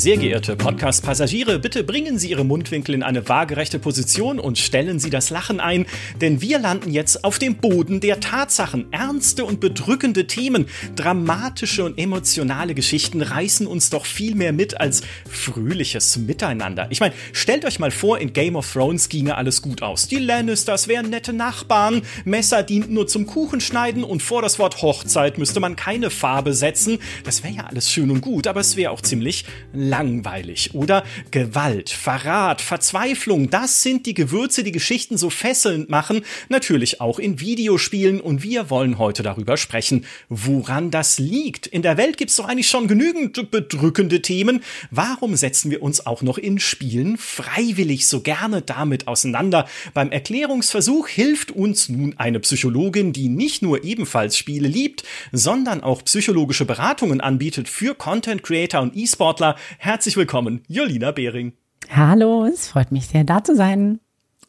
Sehr geehrte Podcast-Passagiere, bitte bringen Sie Ihre Mundwinkel in eine waagerechte Position und stellen Sie das Lachen ein, denn wir landen jetzt auf dem Boden der Tatsachen. Ernste und bedrückende Themen, dramatische und emotionale Geschichten reißen uns doch viel mehr mit als fröhliches Miteinander. Ich meine, stellt euch mal vor, in Game of Thrones ginge alles gut aus. Die Lannisters wären nette Nachbarn, Messer dienten nur zum Kuchenschneiden und vor das Wort Hochzeit müsste man keine Farbe setzen. Das wäre ja alles schön und gut, aber es wäre auch ziemlich langweilig. Oder Gewalt, Verrat, Verzweiflung, das sind die Gewürze, die Geschichten so fesselnd machen, natürlich auch in Videospielen und wir wollen heute darüber sprechen, woran das liegt. In der Welt gibt es doch eigentlich schon genügend bedrückende Themen. Warum setzen wir uns auch noch in Spielen freiwillig so gerne damit auseinander? Beim Erklärungsversuch hilft uns nun eine Psychologin, die nicht nur ebenfalls Spiele liebt, sondern auch psychologische Beratungen anbietet für Content Creator und E-Sportler. Herzlich willkommen, Jolina Behring. Hallo, es freut mich sehr, da zu sein.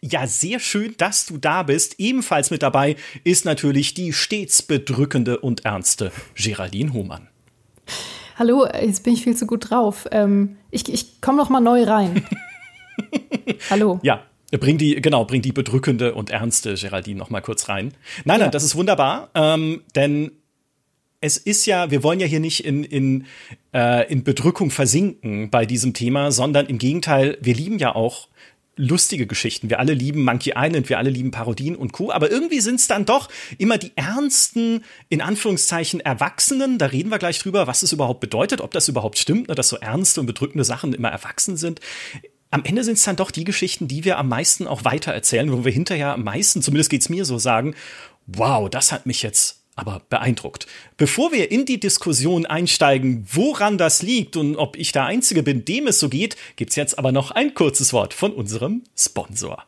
Ja, sehr schön, dass du da bist. Ebenfalls mit dabei ist natürlich die stets bedrückende und ernste Geraldine Hohmann. Hallo, jetzt bin ich viel zu gut drauf. Ähm, ich ich komme noch mal neu rein. Hallo. Ja, Bring die, genau, bring die bedrückende und ernste Geraldine noch mal kurz rein. Nein, ja. nein, das ist wunderbar, ähm, denn es ist ja, wir wollen ja hier nicht in, in, äh, in Bedrückung versinken bei diesem Thema, sondern im Gegenteil, wir lieben ja auch lustige Geschichten. Wir alle lieben Monkey Island, wir alle lieben Parodien und Co. Aber irgendwie sind es dann doch immer die ernsten, in Anführungszeichen, Erwachsenen. Da reden wir gleich drüber, was es überhaupt bedeutet, ob das überhaupt stimmt, ne, dass so ernste und bedrückende Sachen immer erwachsen sind. Am Ende sind es dann doch die Geschichten, die wir am meisten auch weitererzählen, wo wir hinterher am meisten, zumindest geht's mir so, sagen, wow, das hat mich jetzt aber beeindruckt. Bevor wir in die Diskussion einsteigen, woran das liegt und ob ich der Einzige bin, dem es so geht, gibt's jetzt aber noch ein kurzes Wort von unserem Sponsor.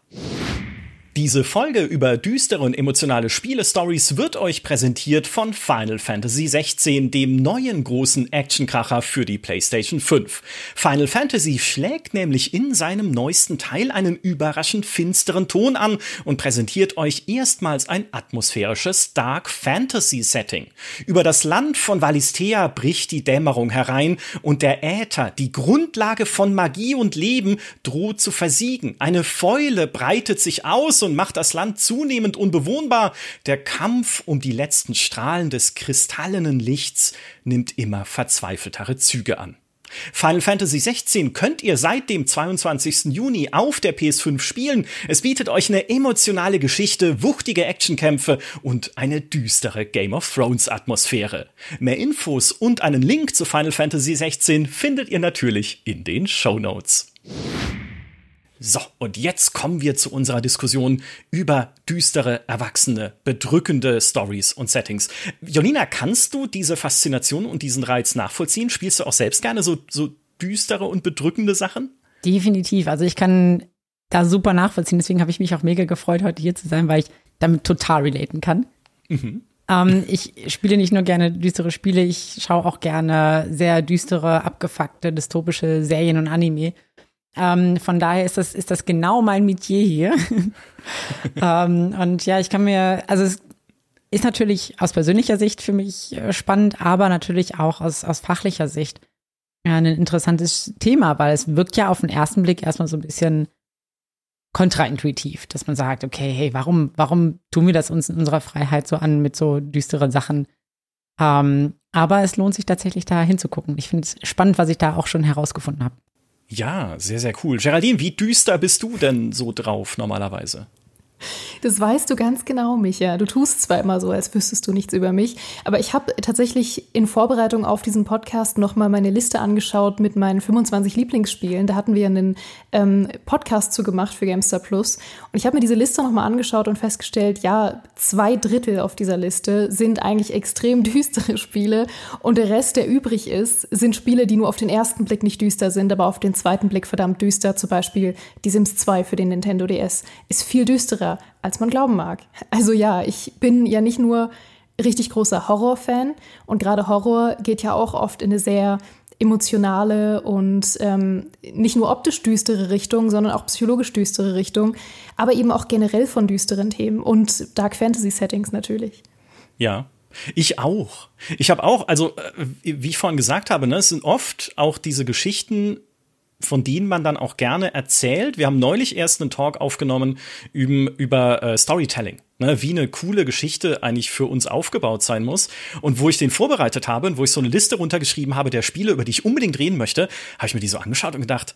Diese Folge über düstere und emotionale Spiele-Stories wird euch präsentiert von Final Fantasy XVI, dem neuen großen Actionkracher für die PlayStation 5. Final Fantasy schlägt nämlich in seinem neuesten Teil einen überraschend finsteren Ton an und präsentiert euch erstmals ein atmosphärisches Dark Fantasy Setting. Über das Land von Valistea bricht die Dämmerung herein und der Äther, die Grundlage von Magie und Leben, droht zu versiegen. Eine Fäule breitet sich aus und macht das Land zunehmend unbewohnbar. Der Kampf um die letzten Strahlen des kristallenen Lichts nimmt immer verzweifeltere Züge an. Final Fantasy 16 könnt ihr seit dem 22. Juni auf der PS5 spielen. Es bietet euch eine emotionale Geschichte, wuchtige Actionkämpfe und eine düstere Game of Thrones Atmosphäre. Mehr Infos und einen Link zu Final Fantasy 16 findet ihr natürlich in den Show Notes. So, und jetzt kommen wir zu unserer Diskussion über düstere, erwachsene, bedrückende Stories und Settings. Jolina, kannst du diese Faszination und diesen Reiz nachvollziehen? Spielst du auch selbst gerne so, so düstere und bedrückende Sachen? Definitiv. Also ich kann da super nachvollziehen. Deswegen habe ich mich auch mega gefreut, heute hier zu sein, weil ich damit total relaten kann. Mhm. Ähm, ich spiele nicht nur gerne düstere Spiele, ich schaue auch gerne sehr düstere, abgefuckte, dystopische Serien und Anime. Ähm, von daher ist das, ist das genau mein Metier hier. ähm, und ja, ich kann mir, also es ist natürlich aus persönlicher Sicht für mich äh, spannend, aber natürlich auch aus, aus fachlicher Sicht ja, ein interessantes Thema, weil es wirkt ja auf den ersten Blick erstmal so ein bisschen kontraintuitiv, dass man sagt, okay, hey, warum, warum tun wir das uns in unserer Freiheit so an mit so düsteren Sachen? Ähm, aber es lohnt sich tatsächlich da hinzugucken. Ich finde es spannend, was ich da auch schon herausgefunden habe. Ja, sehr, sehr cool. Geraldine, wie düster bist du denn so drauf normalerweise? Das weißt du ganz genau, Micha. Du tust zwar immer so, als wüsstest du nichts über mich, aber ich habe tatsächlich in Vorbereitung auf diesen Podcast nochmal meine Liste angeschaut mit meinen 25 Lieblingsspielen. Da hatten wir einen ähm, Podcast zu gemacht für Gamestar Plus. Und ich habe mir diese Liste nochmal angeschaut und festgestellt, ja, zwei Drittel auf dieser Liste sind eigentlich extrem düstere Spiele und der Rest, der übrig ist, sind Spiele, die nur auf den ersten Blick nicht düster sind, aber auf den zweiten Blick verdammt düster. Zum Beispiel die Sims 2 für den Nintendo DS ist viel düsterer als man glauben mag. Also ja, ich bin ja nicht nur richtig großer Horror-Fan und gerade Horror geht ja auch oft in eine sehr emotionale und ähm, nicht nur optisch düstere Richtung, sondern auch psychologisch düstere Richtung, aber eben auch generell von düsteren Themen und Dark Fantasy Settings natürlich. Ja. Ich auch. Ich habe auch, also äh, wie ich vorhin gesagt habe, ne, es sind oft auch diese Geschichten von denen man dann auch gerne erzählt. Wir haben neulich erst einen Talk aufgenommen über, über äh, Storytelling, ne, wie eine coole Geschichte eigentlich für uns aufgebaut sein muss. Und wo ich den vorbereitet habe und wo ich so eine Liste runtergeschrieben habe der Spiele, über die ich unbedingt reden möchte, habe ich mir die so angeschaut und gedacht,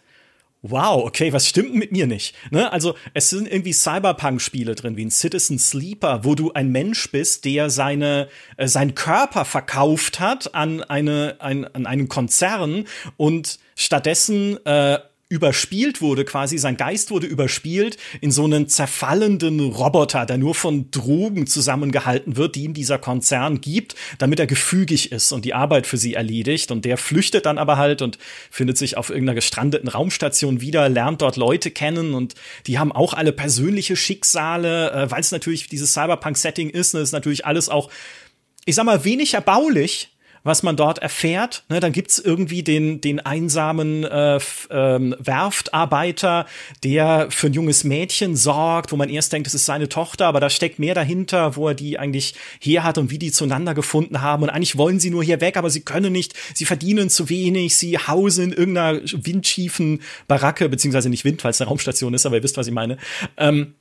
wow, okay, was stimmt mit mir nicht? Ne? Also es sind irgendwie Cyberpunk-Spiele drin, wie ein Citizen Sleeper, wo du ein Mensch bist, der seine äh, seinen Körper verkauft hat an eine ein, an einen Konzern und stattdessen äh, überspielt wurde, quasi sein Geist wurde überspielt in so einen zerfallenden Roboter, der nur von Drogen zusammengehalten wird, die ihm dieser Konzern gibt, damit er gefügig ist und die Arbeit für sie erledigt. Und der flüchtet dann aber halt und findet sich auf irgendeiner gestrandeten Raumstation wieder, lernt dort Leute kennen und die haben auch alle persönliche Schicksale, äh, weil es natürlich dieses Cyberpunk-Setting ist. Ne, ist natürlich alles auch, ich sag mal, wenig erbaulich, was man dort erfährt. Ne, dann gibt's irgendwie den, den einsamen äh, ähm, Werftarbeiter, der für ein junges Mädchen sorgt, wo man erst denkt, es ist seine Tochter, aber da steckt mehr dahinter, wo er die eigentlich her hat und wie die zueinander gefunden haben. Und eigentlich wollen sie nur hier weg, aber sie können nicht, sie verdienen zu wenig, sie hausen in irgendeiner windschiefen Baracke, beziehungsweise nicht Wind, weil es eine Raumstation ist, aber ihr wisst, was ich meine. Ähm,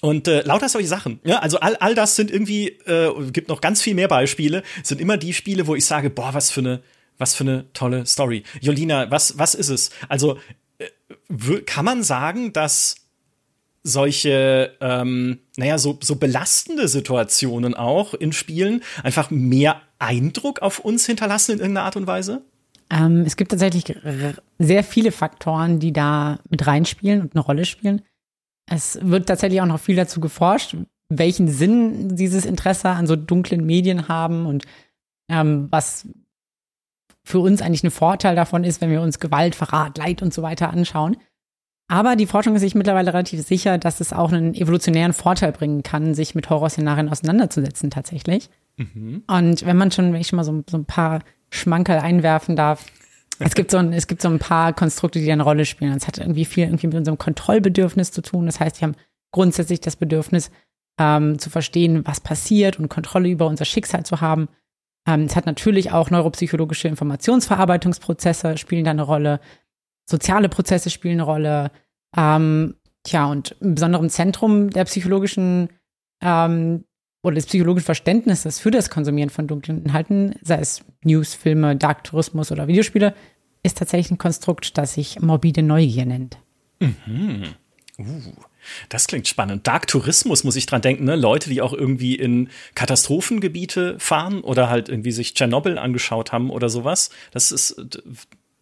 und äh, lauter solche Sachen. Ja, also all, all das sind irgendwie, äh, gibt noch ganz viel mehr Beispiele, sind immer die Spiele, wo ich sage, boah, was für eine, was für eine tolle Story. Jolina, was, was ist es? Also, äh, kann man sagen, dass solche, ähm, naja, so, so belastende Situationen auch in Spielen einfach mehr Eindruck auf uns hinterlassen in irgendeiner Art und Weise? Ähm, es gibt tatsächlich sehr viele Faktoren, die da mit reinspielen und eine Rolle spielen. Es wird tatsächlich auch noch viel dazu geforscht, welchen Sinn dieses Interesse an so dunklen Medien haben und ähm, was für uns eigentlich ein Vorteil davon ist, wenn wir uns Gewalt, Verrat, Leid und so weiter anschauen. Aber die Forschung ist sich mittlerweile relativ sicher, dass es auch einen evolutionären Vorteil bringen kann, sich mit Horrorszenarien auseinanderzusetzen tatsächlich. Mhm. Und wenn man schon, wenn ich schon mal so, so ein paar Schmankerl einwerfen darf, es gibt so ein, es gibt so ein paar Konstrukte, die eine Rolle spielen. Es hat irgendwie viel irgendwie mit unserem Kontrollbedürfnis zu tun. Das heißt, wir haben grundsätzlich das Bedürfnis, ähm, zu verstehen, was passiert und Kontrolle über unser Schicksal zu haben. Ähm, es hat natürlich auch neuropsychologische Informationsverarbeitungsprozesse spielen da eine Rolle. Soziale Prozesse spielen eine Rolle. Ähm, tja, und im besonderen Zentrum der psychologischen ähm, oder des psychologischen Verständnisses für das Konsumieren von dunklen Inhalten, sei es News, Filme, Dark Tourismus oder Videospiele, ist tatsächlich ein Konstrukt, das sich morbide Neugier nennt. Mhm. Uh, das klingt spannend. Dark Tourismus muss ich dran denken, ne? Leute, die auch irgendwie in Katastrophengebiete fahren oder halt irgendwie sich Tschernobyl angeschaut haben oder sowas. Das ist,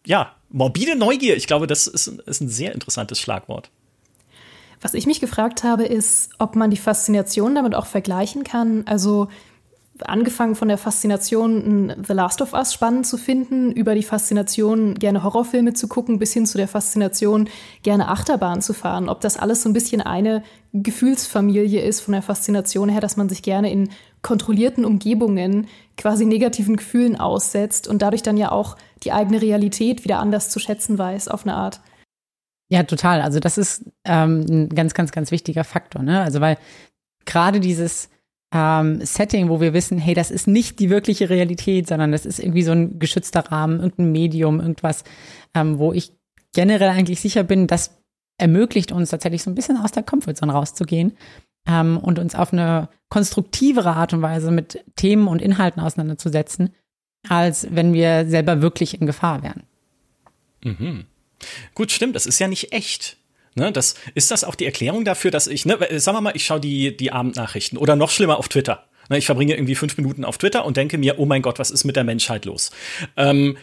ja, morbide Neugier. Ich glaube, das ist, ist ein sehr interessantes Schlagwort. Was ich mich gefragt habe, ist, ob man die Faszination damit auch vergleichen kann. Also angefangen von der Faszination, The Last of Us spannend zu finden, über die Faszination, gerne Horrorfilme zu gucken, bis hin zu der Faszination, gerne Achterbahn zu fahren. Ob das alles so ein bisschen eine Gefühlsfamilie ist von der Faszination her, dass man sich gerne in kontrollierten Umgebungen quasi negativen Gefühlen aussetzt und dadurch dann ja auch die eigene Realität wieder anders zu schätzen weiß, auf eine Art. Ja, total. Also das ist ähm, ein ganz, ganz, ganz wichtiger Faktor. Ne? Also weil gerade dieses ähm, Setting, wo wir wissen, hey, das ist nicht die wirkliche Realität, sondern das ist irgendwie so ein geschützter Rahmen, irgendein Medium, irgendwas, ähm, wo ich generell eigentlich sicher bin, das ermöglicht uns tatsächlich so ein bisschen aus der Comfortzone rauszugehen ähm, und uns auf eine konstruktivere Art und Weise mit Themen und Inhalten auseinanderzusetzen, als wenn wir selber wirklich in Gefahr wären. Mhm. Gut, stimmt, das ist ja nicht echt. Ne, das, ist das auch die Erklärung dafür, dass ich, ne, sagen wir mal, ich schaue die, die Abendnachrichten oder noch schlimmer auf Twitter. Ne, ich verbringe irgendwie fünf Minuten auf Twitter und denke mir, oh mein Gott, was ist mit der Menschheit los? Ähm,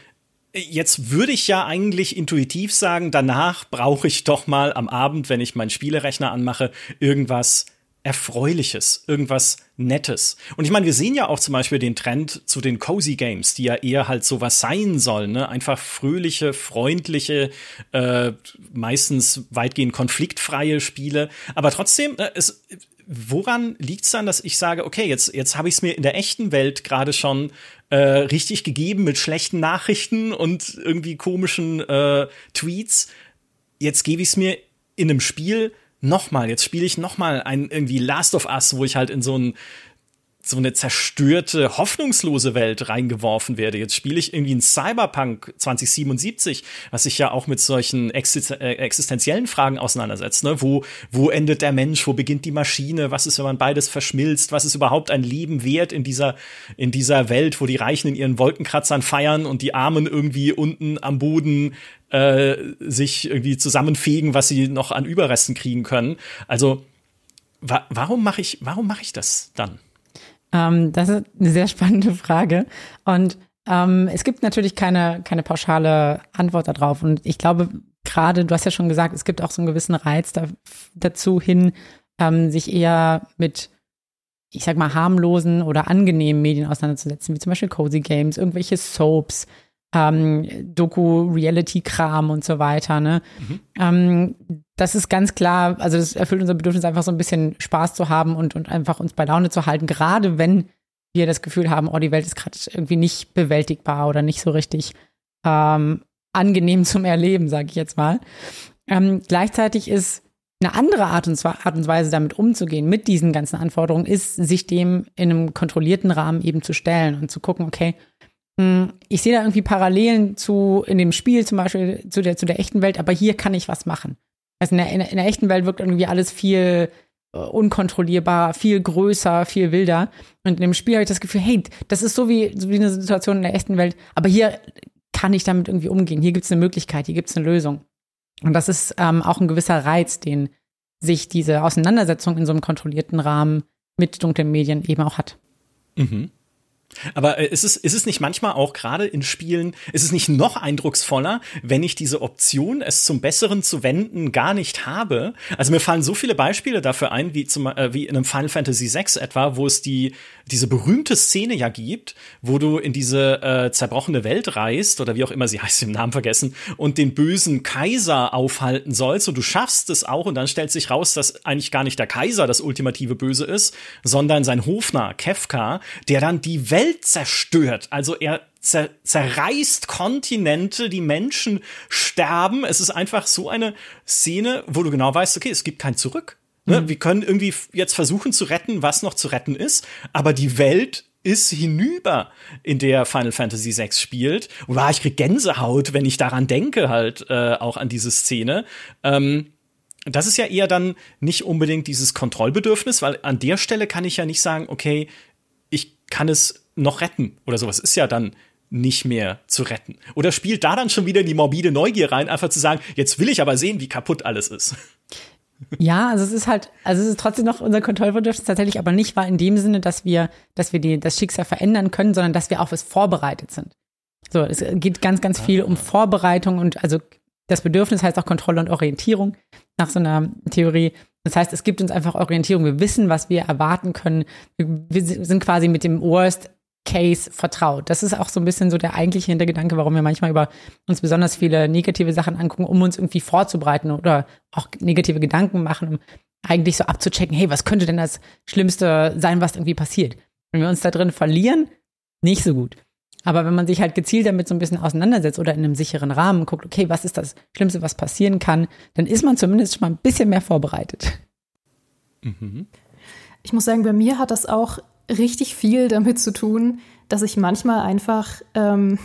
Jetzt würde ich ja eigentlich intuitiv sagen, danach brauche ich doch mal am Abend, wenn ich meinen Spielerechner anmache, irgendwas Erfreuliches, irgendwas Nettes. Und ich meine, wir sehen ja auch zum Beispiel den Trend zu den Cozy Games, die ja eher halt sowas sein sollen, ne? Einfach fröhliche, freundliche, äh, meistens weitgehend konfliktfreie Spiele. Aber trotzdem, äh, es, woran liegt es dann, dass ich sage, okay, jetzt, jetzt habe ich es mir in der echten Welt gerade schon äh, richtig gegeben mit schlechten Nachrichten und irgendwie komischen äh, Tweets. Jetzt gebe ich es mir in einem Spiel nochmal, jetzt spiele ich nochmal ein irgendwie Last of Us, wo ich halt in so ein so eine zerstörte, hoffnungslose Welt reingeworfen werde. Jetzt spiele ich irgendwie ein Cyberpunk 2077, was sich ja auch mit solchen äh, existenziellen Fragen auseinandersetzt. Ne? Wo, wo endet der Mensch? Wo beginnt die Maschine? Was ist, wenn man beides verschmilzt? Was ist überhaupt ein Leben wert in dieser, in dieser Welt, wo die Reichen in ihren Wolkenkratzern feiern und die Armen irgendwie unten am Boden äh, sich irgendwie zusammenfegen, was sie noch an Überresten kriegen können? Also, wa warum mache ich, warum mache ich das dann? Ähm, das ist eine sehr spannende Frage. Und ähm, es gibt natürlich keine, keine pauschale Antwort darauf. Und ich glaube, gerade, du hast ja schon gesagt, es gibt auch so einen gewissen Reiz da, dazu hin, ähm, sich eher mit, ich sag mal, harmlosen oder angenehmen Medien auseinanderzusetzen, wie zum Beispiel Cozy Games, irgendwelche Soaps, ähm, Doku-Reality-Kram und so weiter. Ne? Mhm. Ähm, das ist ganz klar, also das erfüllt unser Bedürfnis, einfach so ein bisschen Spaß zu haben und, und einfach uns bei Laune zu halten, gerade wenn wir das Gefühl haben, oh, die Welt ist gerade irgendwie nicht bewältigbar oder nicht so richtig ähm, angenehm zum Erleben, sage ich jetzt mal. Ähm, gleichzeitig ist eine andere Art und, Art und Weise damit umzugehen, mit diesen ganzen Anforderungen, ist, sich dem in einem kontrollierten Rahmen eben zu stellen und zu gucken, okay, ich sehe da irgendwie Parallelen zu in dem Spiel zum Beispiel zu der zu der echten Welt, aber hier kann ich was machen. Also in der, in der, in der echten Welt wirkt irgendwie alles viel äh, unkontrollierbar, viel größer, viel wilder. Und in dem Spiel habe ich das Gefühl, hey, das ist so wie, so wie eine Situation in der echten Welt, aber hier kann ich damit irgendwie umgehen. Hier gibt es eine Möglichkeit, hier gibt es eine Lösung. Und das ist ähm, auch ein gewisser Reiz, den sich diese Auseinandersetzung in so einem kontrollierten Rahmen mit dunklen Medien eben auch hat. Mhm. Aber äh, ist, es, ist es nicht manchmal auch gerade in Spielen, ist es nicht noch eindrucksvoller, wenn ich diese Option, es zum Besseren zu wenden, gar nicht habe? Also mir fallen so viele Beispiele dafür ein, wie, zum, äh, wie in einem Final Fantasy VI etwa, wo es die, diese berühmte Szene ja gibt, wo du in diese äh, zerbrochene Welt reist, oder wie auch immer sie heißt, den Namen vergessen, und den bösen Kaiser aufhalten sollst, und du schaffst es auch, und dann stellt sich raus, dass eigentlich gar nicht der Kaiser das ultimative Böse ist, sondern sein Hofner, Kefka, der dann die Welt Welt zerstört. Also er zer zerreißt Kontinente, die Menschen sterben. Es ist einfach so eine Szene, wo du genau weißt, okay, es gibt kein Zurück. Ne? Mhm. Wir können irgendwie jetzt versuchen zu retten, was noch zu retten ist, aber die Welt ist hinüber, in der Final Fantasy VI spielt. Und wow, ich krieg Gänsehaut, wenn ich daran denke, halt äh, auch an diese Szene. Ähm, das ist ja eher dann nicht unbedingt dieses Kontrollbedürfnis, weil an der Stelle kann ich ja nicht sagen, okay, ich kann es noch retten oder sowas. Ist ja dann nicht mehr zu retten. Oder spielt da dann schon wieder die morbide Neugier rein, einfach zu sagen, jetzt will ich aber sehen, wie kaputt alles ist. Ja, also es ist halt, also es ist trotzdem noch unser Kontrollbedürfnis tatsächlich, aber nicht war in dem Sinne, dass wir, dass wir die, das Schicksal verändern können, sondern dass wir auf es vorbereitet sind. So, es geht ganz, ganz viel um Vorbereitung und also das Bedürfnis heißt auch Kontrolle und Orientierung nach so einer Theorie. Das heißt, es gibt uns einfach Orientierung. Wir wissen, was wir erwarten können. Wir sind quasi mit dem Worst Case vertraut. Das ist auch so ein bisschen so der eigentliche Hintergedanke, warum wir manchmal über uns besonders viele negative Sachen angucken, um uns irgendwie vorzubereiten oder auch negative Gedanken machen, um eigentlich so abzuchecken, hey, was könnte denn das Schlimmste sein, was irgendwie passiert? Wenn wir uns da drin verlieren, nicht so gut. Aber wenn man sich halt gezielt damit so ein bisschen auseinandersetzt oder in einem sicheren Rahmen guckt, okay, was ist das Schlimmste, was passieren kann, dann ist man zumindest schon mal ein bisschen mehr vorbereitet. Mhm. Ich muss sagen, bei mir hat das auch richtig viel damit zu tun, dass ich manchmal einfach, ähm,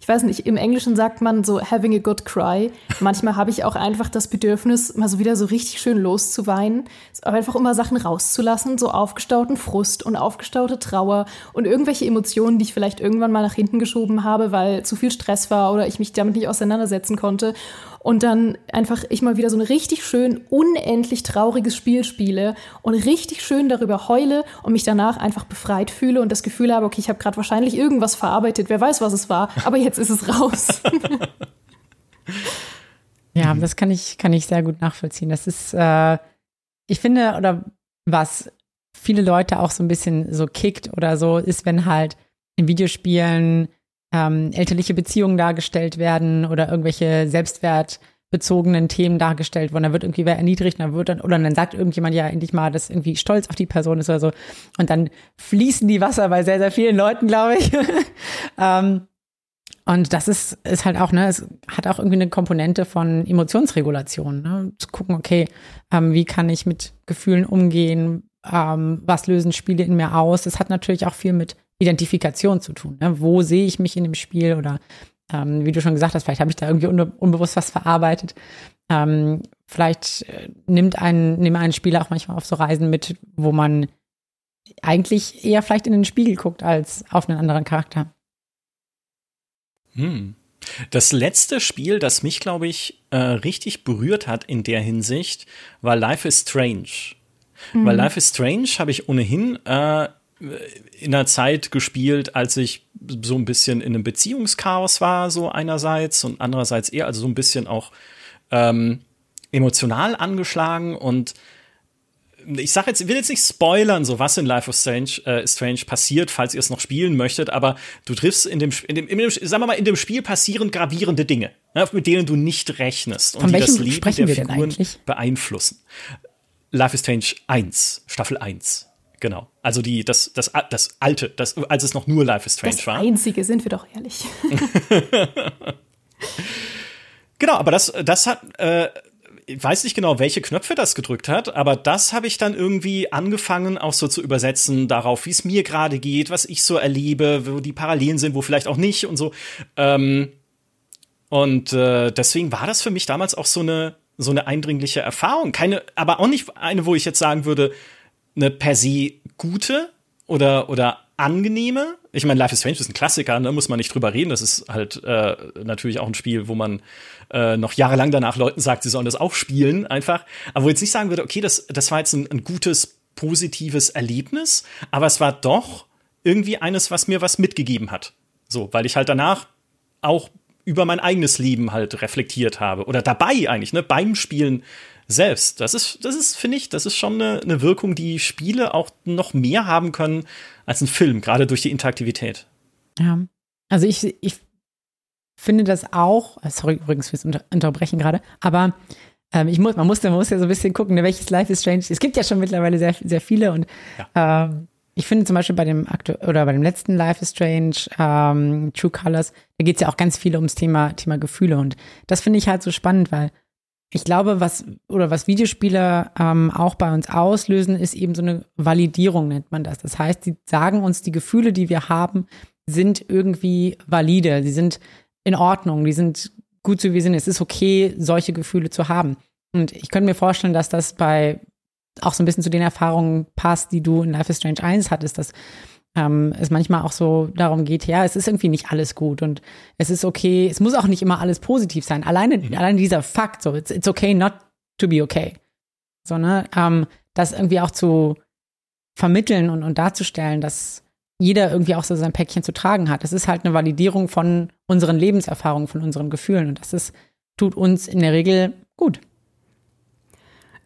ich weiß nicht, im Englischen sagt man so having a good cry. Manchmal habe ich auch einfach das Bedürfnis, mal so wieder so richtig schön loszuweinen, einfach immer Sachen rauszulassen, so aufgestauten Frust und aufgestaute Trauer und irgendwelche Emotionen, die ich vielleicht irgendwann mal nach hinten geschoben habe, weil zu viel Stress war oder ich mich damit nicht auseinandersetzen konnte und dann einfach ich mal wieder so ein richtig schön unendlich trauriges Spiel spiele und richtig schön darüber heule und mich danach einfach befreit fühle und das Gefühl habe, okay, ich habe gerade wahrscheinlich irgendwas verarbeitet, wer weiß, was es war, aber jetzt ist es raus. ja, das kann ich kann ich sehr gut nachvollziehen. Das ist äh, ich finde oder was viele Leute auch so ein bisschen so kickt oder so ist, wenn halt in Videospielen ähm, elterliche Beziehungen dargestellt werden oder irgendwelche selbstwertbezogenen Themen dargestellt worden. Da wird irgendwie wer erniedrigt, dann wird dann, oder dann sagt irgendjemand ja endlich mal, dass irgendwie stolz auf die Person ist oder so. Und dann fließen die Wasser bei sehr, sehr vielen Leuten, glaube ich. ähm, und das ist, ist halt auch, ne, es hat auch irgendwie eine Komponente von Emotionsregulation, ne? Zu gucken, okay, ähm, wie kann ich mit Gefühlen umgehen? ähm, was lösen Spiele in mir aus. Es hat natürlich auch viel mit Identifikation zu tun. Ne? Wo sehe ich mich in dem Spiel oder ähm, wie du schon gesagt hast, vielleicht habe ich da irgendwie unbe unbewusst was verarbeitet. Ähm, vielleicht äh, nimmt ein, nimmt ein Spieler auch manchmal auf so Reisen mit, wo man eigentlich eher vielleicht in den Spiegel guckt als auf einen anderen Charakter. Hm. Das letzte Spiel, das mich, glaube ich, äh, richtig berührt hat in der Hinsicht, war Life is Strange. Mhm. Weil Life is Strange habe ich ohnehin äh, in einer Zeit gespielt, als ich so ein bisschen in einem Beziehungschaos war, so einerseits und andererseits eher, also so ein bisschen auch ähm, emotional angeschlagen und ich sag jetzt, will jetzt nicht spoilern, so was in Life of Strange, äh, Strange passiert, falls ihr es noch spielen möchtet, aber du triffst in dem, in dem, in dem, sagen wir mal, in dem Spiel passieren gravierende Dinge, ne, mit denen du nicht rechnest und die das Leben der Figuren beeinflussen. Life is Strange 1, Staffel 1. Genau. Also die, das, das, das alte, das, als es noch nur Life is Strange das war. Das einzige, sind wir doch ehrlich. genau, aber das, das hat, äh, ich weiß nicht genau, welche Knöpfe das gedrückt hat, aber das habe ich dann irgendwie angefangen, auch so zu übersetzen darauf, wie es mir gerade geht, was ich so erlebe, wo die Parallelen sind, wo vielleicht auch nicht und so. Ähm, und äh, deswegen war das für mich damals auch so eine so eine eindringliche Erfahrung. Keine, aber auch nicht eine, wo ich jetzt sagen würde, eine per se gute oder oder angenehme. Ich meine, Life is Strange ist ein Klassiker, da ne, muss man nicht drüber reden. Das ist halt äh, natürlich auch ein Spiel, wo man äh, noch jahrelang danach Leuten sagt, sie sollen das auch spielen, einfach. Aber wo ich jetzt nicht sagen würde, okay, das, das war jetzt ein, ein gutes, positives Erlebnis, aber es war doch irgendwie eines, was mir was mitgegeben hat. So, weil ich halt danach auch über mein eigenes Leben halt reflektiert habe. Oder dabei eigentlich, ne, beim Spielen selbst. Das ist, das ist, finde ich, das ist schon eine, eine Wirkung, die Spiele auch noch mehr haben können als ein Film, gerade durch die Interaktivität. Ja. Also ich, ich finde das auch, äh, sorry übrigens fürs Unter Unterbrechen gerade, aber ähm, ich muss, man muss, man muss ja so ein bisschen gucken, ne, welches Life is Strange. Es gibt ja schon mittlerweile sehr, sehr viele und ja. ähm, ich finde zum Beispiel bei dem Aktu oder bei dem letzten Life is Strange, ähm, True Colors, da geht es ja auch ganz viel ums Thema, Thema Gefühle und das finde ich halt so spannend, weil ich glaube, was oder was Videospiele ähm, auch bei uns auslösen, ist eben so eine Validierung, nennt man das. Das heißt, sie sagen uns, die Gefühle, die wir haben, sind irgendwie valide. Sie sind in Ordnung, die sind gut so wie sie sind. Es ist okay, solche Gefühle zu haben. Und ich könnte mir vorstellen, dass das bei auch so ein bisschen zu den Erfahrungen passt, die du in Life is Strange 1 hattest, dass ähm, es manchmal auch so darum geht, ja, es ist irgendwie nicht alles gut und es ist okay, es muss auch nicht immer alles positiv sein. Alleine, mhm. alleine dieser Fakt, so, it's, it's okay not to be okay. So, ne, ähm, das irgendwie auch zu vermitteln und, und darzustellen, dass jeder irgendwie auch so sein Päckchen zu tragen hat. Das ist halt eine Validierung von unseren Lebenserfahrungen, von unseren Gefühlen. Und das ist, tut uns in der Regel gut.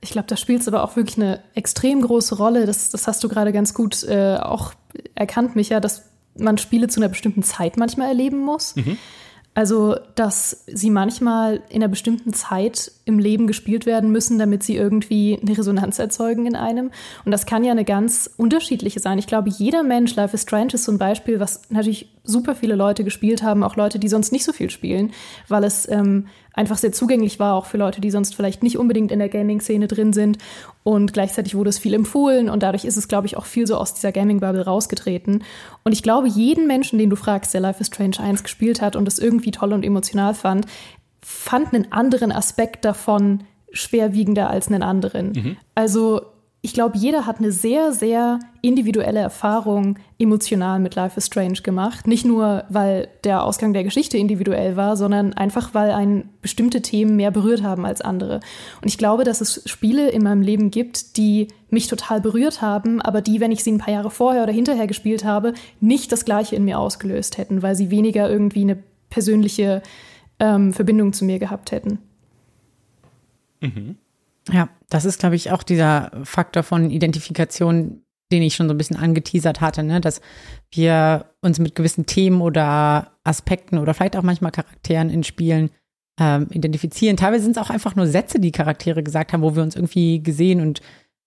Ich glaube, da spielt es aber auch wirklich eine extrem große Rolle. Das, das hast du gerade ganz gut äh, auch erkannt, Micha, dass man Spiele zu einer bestimmten Zeit manchmal erleben muss. Mhm. Also, dass sie manchmal in einer bestimmten Zeit im Leben gespielt werden müssen, damit sie irgendwie eine Resonanz erzeugen in einem. Und das kann ja eine ganz unterschiedliche sein. Ich glaube, jeder Mensch, Life is Strange ist so ein Beispiel, was natürlich super viele Leute gespielt haben, auch Leute, die sonst nicht so viel spielen, weil es ähm, einfach sehr zugänglich war, auch für Leute, die sonst vielleicht nicht unbedingt in der Gaming-Szene drin sind. Und gleichzeitig wurde es viel empfohlen und dadurch ist es, glaube ich, auch viel so aus dieser Gaming-Bubble rausgetreten. Und ich glaube, jeden Menschen, den du fragst, der Life is Strange 1 gespielt hat und es irgendwie toll und emotional fand, fand einen anderen Aspekt davon schwerwiegender als einen anderen. Mhm. Also ich glaube, jeder hat eine sehr, sehr individuelle Erfahrung emotional mit Life is Strange gemacht. Nicht nur, weil der Ausgang der Geschichte individuell war, sondern einfach, weil einen bestimmte Themen mehr berührt haben als andere. Und ich glaube, dass es Spiele in meinem Leben gibt, die mich total berührt haben, aber die, wenn ich sie ein paar Jahre vorher oder hinterher gespielt habe, nicht das Gleiche in mir ausgelöst hätten, weil sie weniger irgendwie eine persönliche ähm, Verbindung zu mir gehabt hätten. Mhm. Ja, das ist, glaube ich, auch dieser Faktor von Identifikation, den ich schon so ein bisschen angeteasert hatte, ne? dass wir uns mit gewissen Themen oder Aspekten oder vielleicht auch manchmal Charakteren in Spielen ähm, identifizieren. Teilweise sind es auch einfach nur Sätze, die Charaktere gesagt haben, wo wir uns irgendwie gesehen und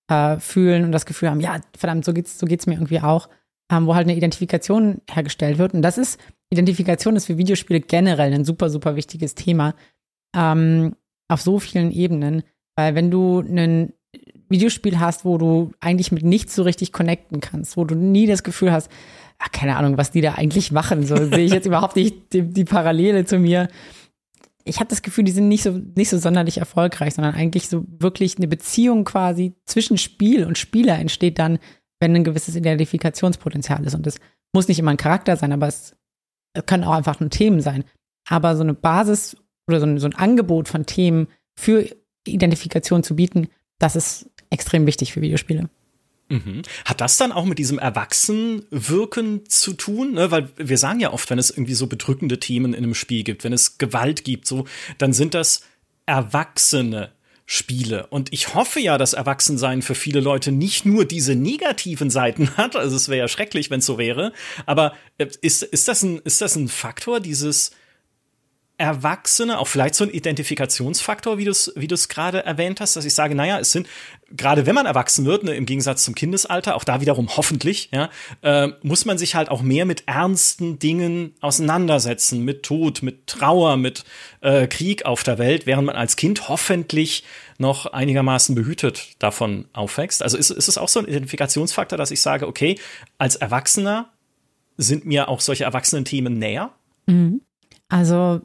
äh, fühlen und das Gefühl haben, ja, verdammt, so geht's, so geht's mir irgendwie auch, ähm, wo halt eine Identifikation hergestellt wird. Und das ist, Identifikation ist für Videospiele generell ein super, super wichtiges Thema ähm, auf so vielen Ebenen. Weil wenn du einen Videospiel hast, wo du eigentlich mit nichts so richtig connecten kannst, wo du nie das Gefühl hast, ach, keine Ahnung, was die da eigentlich machen. So sehe ich jetzt überhaupt nicht die, die Parallele zu mir. Ich habe das Gefühl, die sind nicht so nicht so sonderlich erfolgreich, sondern eigentlich so wirklich eine Beziehung quasi zwischen Spiel und Spieler entsteht dann, wenn ein gewisses Identifikationspotenzial ist. Und es muss nicht immer ein Charakter sein, aber es, es können auch einfach nur Themen sein. Aber so eine Basis oder so ein, so ein Angebot von Themen für Identifikation zu bieten, das ist extrem wichtig für Videospiele. Mhm. Hat das dann auch mit diesem Erwachsenwirken zu tun? Ne? Weil wir sagen ja oft, wenn es irgendwie so bedrückende Themen in einem Spiel gibt, wenn es Gewalt gibt, so, dann sind das Erwachsene. Spiele. Und ich hoffe ja, dass Erwachsensein für viele Leute nicht nur diese negativen Seiten hat. Also es wäre ja schrecklich, wenn es so wäre. Aber äh, ist, ist, das ein, ist das ein Faktor, dieses Erwachsene, auch vielleicht so ein Identifikationsfaktor, wie du es wie gerade erwähnt hast, dass ich sage, naja, es sind, gerade wenn man erwachsen wird, ne, im Gegensatz zum Kindesalter, auch da wiederum hoffentlich, ja, äh, muss man sich halt auch mehr mit ernsten Dingen auseinandersetzen, mit Tod, mit Trauer, mit äh, Krieg auf der Welt, während man als Kind hoffentlich noch einigermaßen behütet davon aufwächst. Also ist, ist es auch so ein Identifikationsfaktor, dass ich sage, okay, als Erwachsener sind mir auch solche erwachsenen Themen näher? Mhm. Also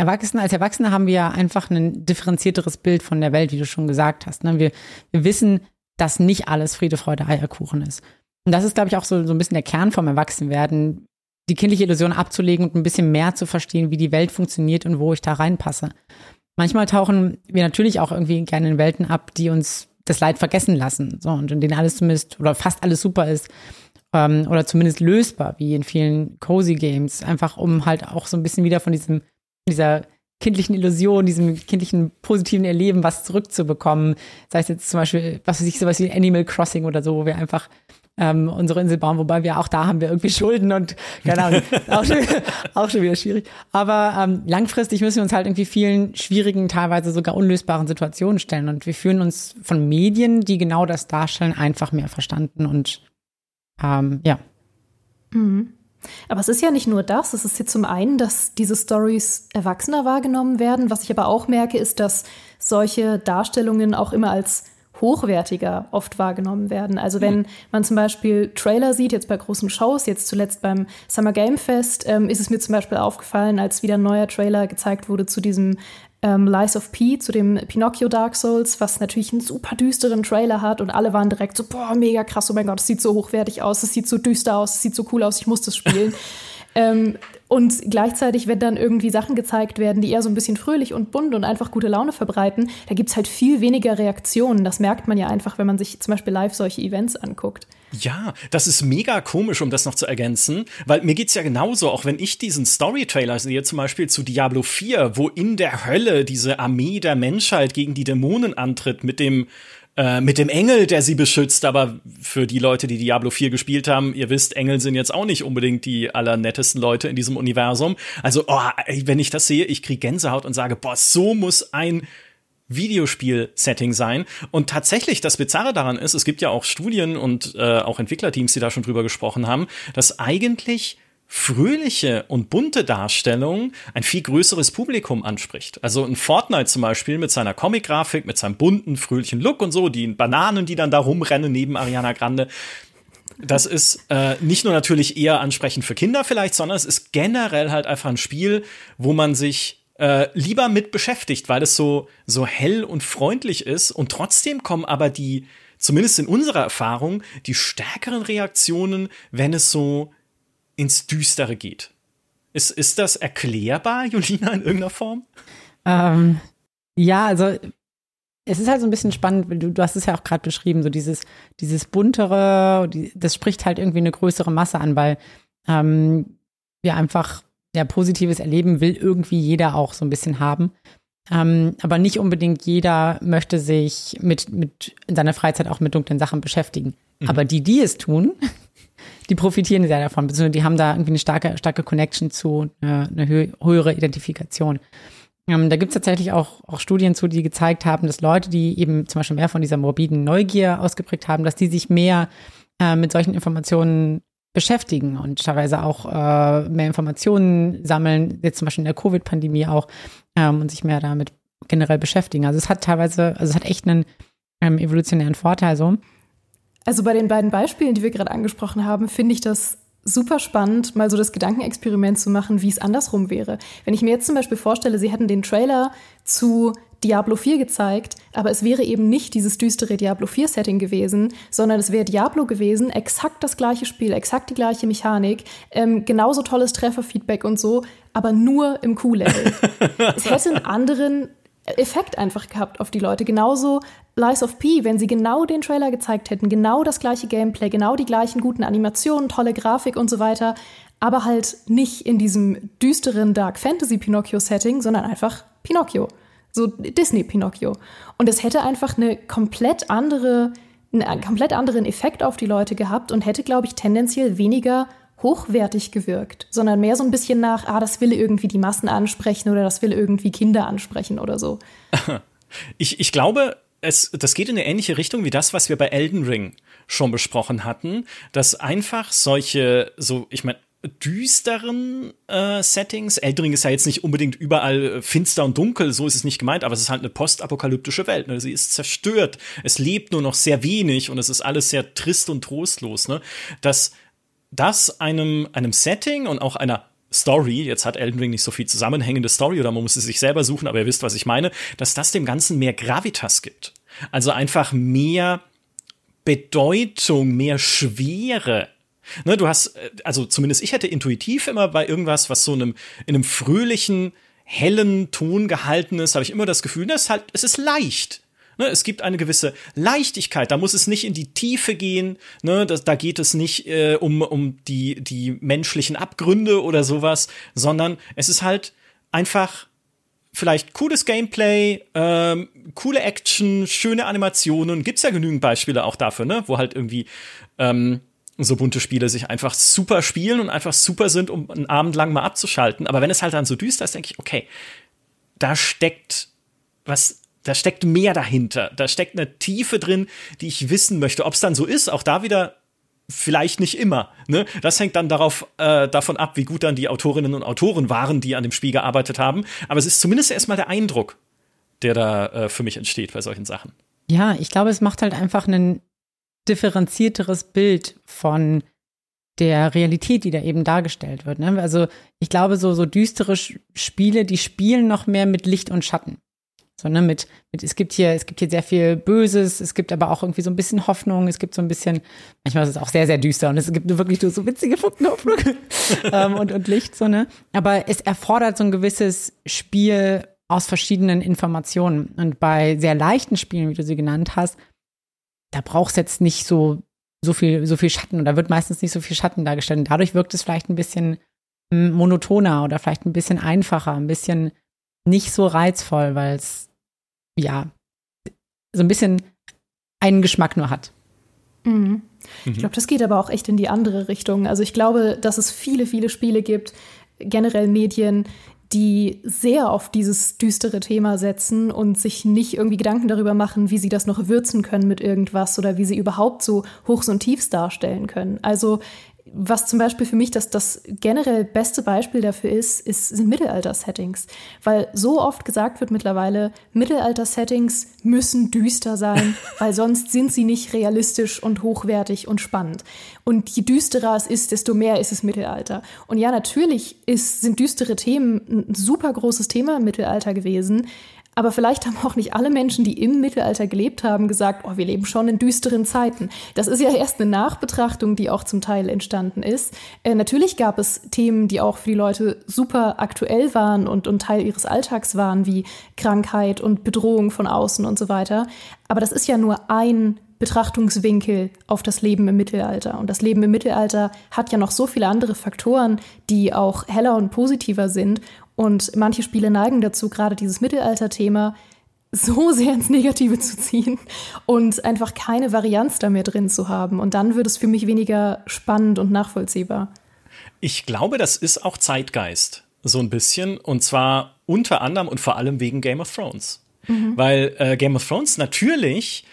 Erwachsene, als Erwachsene haben wir ja einfach ein differenzierteres Bild von der Welt, wie du schon gesagt hast. Ne? Wir, wir wissen, dass nicht alles Friede, Freude, Eierkuchen ist. Und das ist, glaube ich, auch so, so ein bisschen der Kern vom Erwachsenwerden, die kindliche Illusion abzulegen und ein bisschen mehr zu verstehen, wie die Welt funktioniert und wo ich da reinpasse. Manchmal tauchen wir natürlich auch irgendwie gerne in Welten ab, die uns das Leid vergessen lassen. So, und in denen alles zumindest oder fast alles super ist. Ähm, oder zumindest lösbar, wie in vielen Cozy Games. Einfach um halt auch so ein bisschen wieder von diesem dieser kindlichen Illusion, diesem kindlichen positiven Erleben was zurückzubekommen. Sei es jetzt zum Beispiel, was weiß ich, sowas wie Animal Crossing oder so, wo wir einfach ähm, unsere Insel bauen, wobei wir auch da haben wir irgendwie Schulden und keine Ahnung, auch, schon, auch schon wieder schwierig. Aber ähm, langfristig müssen wir uns halt irgendwie vielen schwierigen, teilweise sogar unlösbaren Situationen stellen und wir fühlen uns von Medien, die genau das darstellen, einfach mehr verstanden und ähm, ja. Mhm. Aber es ist ja nicht nur das. Es ist hier zum einen, dass diese Stories erwachsener wahrgenommen werden. Was ich aber auch merke, ist, dass solche Darstellungen auch immer als hochwertiger oft wahrgenommen werden. Also wenn man zum Beispiel Trailer sieht, jetzt bei großen Shows, jetzt zuletzt beim Summer Game Fest, ähm, ist es mir zum Beispiel aufgefallen, als wieder ein neuer Trailer gezeigt wurde zu diesem ähm, Lies of P, zu dem Pinocchio Dark Souls, was natürlich einen super düsteren Trailer hat und alle waren direkt so, boah, mega krass, oh mein Gott, es sieht so hochwertig aus, es sieht so düster aus, es sieht so cool aus, ich muss das spielen. ähm, und gleichzeitig, wenn dann irgendwie Sachen gezeigt werden, die eher so ein bisschen fröhlich und bunt und einfach gute Laune verbreiten, da gibt es halt viel weniger Reaktionen. Das merkt man ja einfach, wenn man sich zum Beispiel live solche Events anguckt. Ja, das ist mega komisch, um das noch zu ergänzen, weil mir geht's ja genauso, auch wenn ich diesen Story-Trailer sehe, zum Beispiel zu Diablo 4, wo in der Hölle diese Armee der Menschheit gegen die Dämonen antritt mit dem äh, mit dem Engel, der sie beschützt. Aber für die Leute, die Diablo 4 gespielt haben, ihr wisst, Engel sind jetzt auch nicht unbedingt die allernettesten Leute in diesem Universum. Also, oh, wenn ich das sehe, ich kriege Gänsehaut und sage, boah, so muss ein Videospiel-Setting sein. Und tatsächlich, das Bizarre daran ist, es gibt ja auch Studien und äh, auch Entwicklerteams, die da schon drüber gesprochen haben, dass eigentlich fröhliche und bunte Darstellung ein viel größeres Publikum anspricht. Also ein Fortnite zum Beispiel mit seiner Comic-Grafik, mit seinem bunten, fröhlichen Look und so, die Bananen, die dann da rumrennen neben Ariana Grande. Das ist äh, nicht nur natürlich eher ansprechend für Kinder vielleicht, sondern es ist generell halt einfach ein Spiel, wo man sich äh, lieber mit beschäftigt, weil es so, so hell und freundlich ist und trotzdem kommen aber die, zumindest in unserer Erfahrung, die stärkeren Reaktionen, wenn es so ins Düstere geht. Ist, ist das erklärbar, Julina, in irgendeiner Form? Ähm, ja, also es ist halt so ein bisschen spannend, du, du hast es ja auch gerade beschrieben, so dieses, dieses buntere, das spricht halt irgendwie eine größere Masse an, weil ähm, wir einfach ja, positives Erleben will irgendwie jeder auch so ein bisschen haben. Ähm, aber nicht unbedingt jeder möchte sich mit, mit in seiner Freizeit auch mit dunklen Sachen beschäftigen. Mhm. Aber die, die es tun, die profitieren sehr davon, beziehungsweise die haben da irgendwie eine starke, starke Connection zu, eine, eine höhere Identifikation. Ähm, da gibt es tatsächlich auch, auch Studien zu, die gezeigt haben, dass Leute, die eben zum Beispiel mehr von dieser morbiden Neugier ausgeprägt haben, dass die sich mehr äh, mit solchen Informationen beschäftigen und teilweise auch äh, mehr Informationen sammeln, jetzt zum Beispiel in der Covid-Pandemie auch, ähm, und sich mehr damit generell beschäftigen. Also es hat teilweise, also es hat echt einen ähm, evolutionären Vorteil so. Also bei den beiden Beispielen, die wir gerade angesprochen haben, finde ich das super spannend, mal so das Gedankenexperiment zu machen, wie es andersrum wäre. Wenn ich mir jetzt zum Beispiel vorstelle, Sie hätten den Trailer zu Diablo 4 gezeigt, aber es wäre eben nicht dieses düstere Diablo 4 Setting gewesen, sondern es wäre Diablo gewesen, exakt das gleiche Spiel, exakt die gleiche Mechanik, ähm, genauso tolles Trefferfeedback und so, aber nur im Q-Level. es hätte einen anderen Effekt einfach gehabt auf die Leute. Genauso Lies of P, wenn sie genau den Trailer gezeigt hätten, genau das gleiche Gameplay, genau die gleichen guten Animationen, tolle Grafik und so weiter, aber halt nicht in diesem düsteren Dark Fantasy Pinocchio Setting, sondern einfach Pinocchio. So Disney Pinocchio. Und es hätte einfach eine komplett andere, einen komplett anderen Effekt auf die Leute gehabt und hätte, glaube ich, tendenziell weniger hochwertig gewirkt, sondern mehr so ein bisschen nach, ah, das will irgendwie die Massen ansprechen oder das will irgendwie Kinder ansprechen oder so. Ich, ich glaube, es, das geht in eine ähnliche Richtung wie das, was wir bei Elden Ring schon besprochen hatten, dass einfach solche, so, ich meine, düsteren äh, Settings. Elden Ring ist ja jetzt nicht unbedingt überall äh, finster und dunkel, so ist es nicht gemeint, aber es ist halt eine postapokalyptische Welt. Ne? Sie ist zerstört, es lebt nur noch sehr wenig und es ist alles sehr trist und trostlos. Ne? Dass das einem, einem Setting und auch einer Story, jetzt hat Elden Ring nicht so viel zusammenhängende Story oder man muss es sich selber suchen, aber ihr wisst, was ich meine, dass das dem Ganzen mehr Gravitas gibt. Also einfach mehr Bedeutung, mehr Schwere Ne, du hast, äh, also zumindest ich hätte intuitiv immer bei irgendwas, was so einem, in einem fröhlichen, hellen Ton gehalten ist, habe ich immer das Gefühl, das ist halt, es ist leicht. Ne, es gibt eine gewisse Leichtigkeit. Da muss es nicht in die Tiefe gehen. Ne, das, da geht es nicht äh, um, um die, die menschlichen Abgründe oder sowas, sondern es ist halt einfach vielleicht cooles Gameplay, ähm, coole Action, schöne Animationen. Gibt's ja genügend Beispiele auch dafür, ne, wo halt irgendwie ähm, so bunte Spiele sich einfach super spielen und einfach super sind, um einen Abend lang mal abzuschalten. Aber wenn es halt dann so düster ist, denke ich, okay, da steckt was, da steckt mehr dahinter. Da steckt eine Tiefe drin, die ich wissen möchte. Ob es dann so ist, auch da wieder vielleicht nicht immer. Ne? Das hängt dann darauf, äh, davon ab, wie gut dann die Autorinnen und Autoren waren, die an dem Spiel gearbeitet haben. Aber es ist zumindest erstmal der Eindruck, der da äh, für mich entsteht bei solchen Sachen. Ja, ich glaube, es macht halt einfach einen differenzierteres Bild von der Realität, die da eben dargestellt wird. Ne? Also ich glaube, so, so düstere Spiele, die spielen noch mehr mit Licht und Schatten. So, ne, mit, mit, es gibt hier, es gibt hier sehr viel Böses, es gibt aber auch irgendwie so ein bisschen Hoffnung, es gibt so ein bisschen, manchmal ist es auch sehr, sehr düster und es gibt wirklich nur so witzige Funken Hoffnung ähm, und, und Licht, so, ne. Aber es erfordert so ein gewisses Spiel aus verschiedenen Informationen. Und bei sehr leichten Spielen, wie du sie genannt hast, da brauchst jetzt nicht so, so viel, so viel Schatten oder wird meistens nicht so viel Schatten dargestellt. Und dadurch wirkt es vielleicht ein bisschen hm, monotoner oder vielleicht ein bisschen einfacher, ein bisschen nicht so reizvoll, weil es, ja, so ein bisschen einen Geschmack nur hat. Mhm. Ich glaube, das geht aber auch echt in die andere Richtung. Also ich glaube, dass es viele, viele Spiele gibt, generell Medien, die sehr auf dieses düstere Thema setzen und sich nicht irgendwie Gedanken darüber machen, wie sie das noch würzen können mit irgendwas oder wie sie überhaupt so Hochs und Tiefs darstellen können. Also was zum Beispiel für mich das, das generell beste Beispiel dafür ist, ist sind Mittelalter-Settings. Weil so oft gesagt wird mittlerweile, Mittelalter-Settings müssen düster sein, weil sonst sind sie nicht realistisch und hochwertig und spannend. Und je düsterer es ist, desto mehr ist es Mittelalter. Und ja, natürlich ist, sind düstere Themen ein super großes Thema im Mittelalter gewesen. Aber vielleicht haben auch nicht alle Menschen, die im Mittelalter gelebt haben, gesagt, oh, wir leben schon in düsteren Zeiten. Das ist ja erst eine Nachbetrachtung, die auch zum Teil entstanden ist. Äh, natürlich gab es Themen, die auch für die Leute super aktuell waren und, und Teil ihres Alltags waren, wie Krankheit und Bedrohung von außen und so weiter. Aber das ist ja nur ein Betrachtungswinkel auf das Leben im Mittelalter. Und das Leben im Mittelalter hat ja noch so viele andere Faktoren, die auch heller und positiver sind. Und manche Spiele neigen dazu, gerade dieses Mittelalter-Thema so sehr ins Negative zu ziehen und einfach keine Varianz da mehr drin zu haben. Und dann wird es für mich weniger spannend und nachvollziehbar. Ich glaube, das ist auch Zeitgeist, so ein bisschen. Und zwar unter anderem und vor allem wegen Game of Thrones. Mhm. Weil äh, Game of Thrones natürlich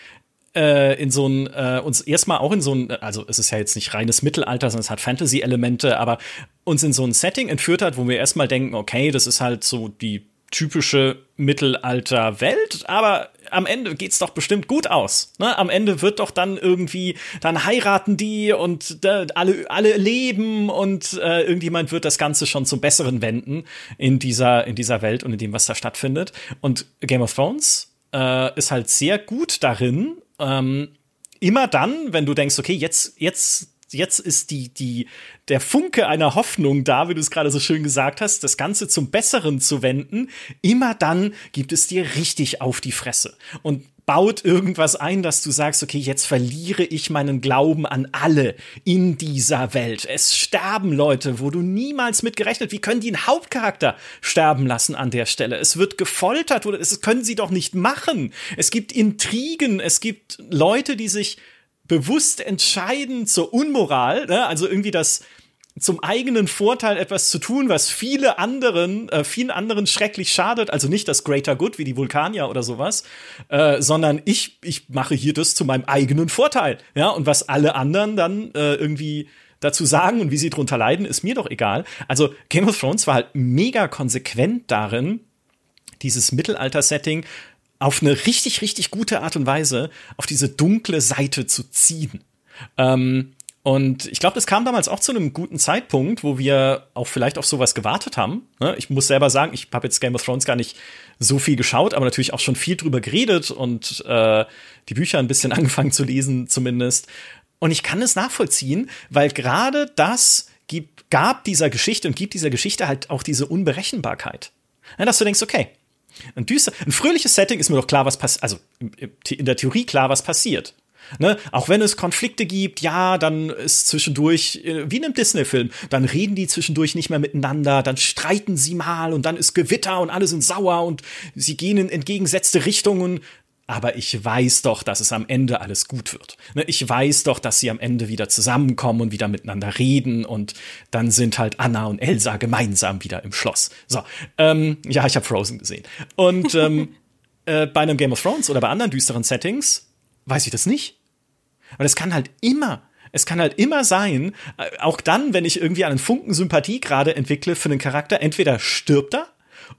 äh, in so ein, äh, uns erstmal auch in so ein, also es ist ja jetzt nicht reines Mittelalter, sondern es hat Fantasy-Elemente, aber uns in so ein Setting entführt hat, wo wir erstmal denken, okay, das ist halt so die typische Mittelalter-Welt, aber am Ende geht's doch bestimmt gut aus. Ne? Am Ende wird doch dann irgendwie, dann heiraten die und äh, alle, alle leben und äh, irgendjemand wird das Ganze schon zum Besseren wenden in dieser, in dieser Welt und in dem, was da stattfindet. Und Game of Thrones äh, ist halt sehr gut darin, ähm, immer dann, wenn du denkst, okay, jetzt, jetzt jetzt ist die, die, der Funke einer Hoffnung da, wie du es gerade so schön gesagt hast, das Ganze zum Besseren zu wenden. Immer dann gibt es dir richtig auf die Fresse und baut irgendwas ein, dass du sagst, okay, jetzt verliere ich meinen Glauben an alle in dieser Welt. Es sterben Leute, wo du niemals mit gerechnet. Wie können die einen Hauptcharakter sterben lassen an der Stelle? Es wird gefoltert oder es können sie doch nicht machen. Es gibt Intrigen, es gibt Leute, die sich bewusst entscheiden zur Unmoral, ne? also irgendwie das zum eigenen Vorteil etwas zu tun, was viele anderen, äh, vielen anderen schrecklich schadet. Also nicht das Greater Good wie die Vulkanier oder sowas, äh, sondern ich, ich mache hier das zu meinem eigenen Vorteil. Ja, und was alle anderen dann äh, irgendwie dazu sagen und wie sie drunter leiden, ist mir doch egal. Also Game of Thrones war halt mega konsequent darin, dieses Mittelalter-Setting auf eine richtig, richtig gute Art und Weise auf diese dunkle Seite zu ziehen. Ähm, und ich glaube, das kam damals auch zu einem guten Zeitpunkt, wo wir auch vielleicht auf sowas gewartet haben. Ne? Ich muss selber sagen, ich habe jetzt Game of Thrones gar nicht so viel geschaut, aber natürlich auch schon viel drüber geredet und äh, die Bücher ein bisschen angefangen zu lesen zumindest. Und ich kann es nachvollziehen, weil gerade das gibt, gab dieser Geschichte und gibt dieser Geschichte halt auch diese Unberechenbarkeit. Dass du denkst, okay, ein düster, ein fröhliches Setting ist mir doch klar, was passiert, also in der Theorie klar, was passiert. Ne? Auch wenn es Konflikte gibt, ja, dann ist zwischendurch, äh, wie in einem Disney-Film, dann reden die zwischendurch nicht mehr miteinander, dann streiten sie mal und dann ist Gewitter und alle sind sauer und sie gehen in entgegengesetzte Richtungen aber ich weiß doch, dass es am Ende alles gut wird. Ne, ich weiß doch, dass sie am Ende wieder zusammenkommen und wieder miteinander reden und dann sind halt Anna und Elsa gemeinsam wieder im Schloss. So, ähm, ja, ich habe Frozen gesehen. Und ähm, äh, bei einem Game of Thrones oder bei anderen düsteren Settings weiß ich das nicht. Aber es kann halt immer es kann halt immer sein, äh, auch dann, wenn ich irgendwie einen Funken Sympathie gerade entwickle für einen Charakter, entweder stirbt er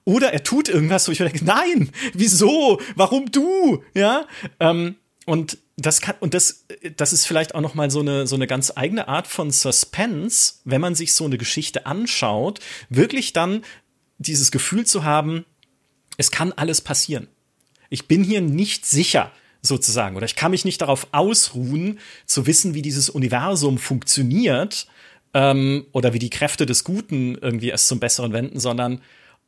oder er tut irgendwas, wo ich mir denke, nein, wieso? Warum du? Ja. Ähm, und das kann, und das, das ist vielleicht auch noch mal so eine, so eine ganz eigene Art von Suspense, wenn man sich so eine Geschichte anschaut, wirklich dann dieses Gefühl zu haben, es kann alles passieren. Ich bin hier nicht sicher, sozusagen, oder ich kann mich nicht darauf ausruhen, zu wissen, wie dieses Universum funktioniert, ähm, oder wie die Kräfte des Guten irgendwie es zum Besseren wenden, sondern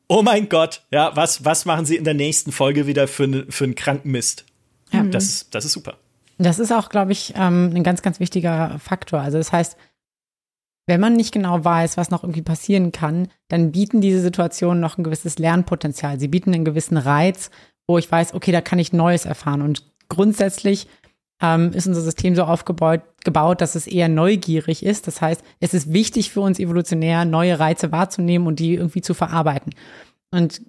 oh mein Gott, ja, was, was machen sie in der nächsten Folge wieder für, für einen kranken Mist? Ja. Das, ist, das ist super. Das ist auch, glaube ich, ähm, ein ganz, ganz wichtiger Faktor. Also das heißt, wenn man nicht genau weiß, was noch irgendwie passieren kann, dann bieten diese Situationen noch ein gewisses Lernpotenzial. Sie bieten einen gewissen Reiz, wo ich weiß, okay, da kann ich Neues erfahren. Und grundsätzlich ähm, ist unser System so aufgebaut, gebaut, dass es eher neugierig ist. Das heißt, es ist wichtig für uns evolutionär, neue Reize wahrzunehmen und die irgendwie zu verarbeiten. Und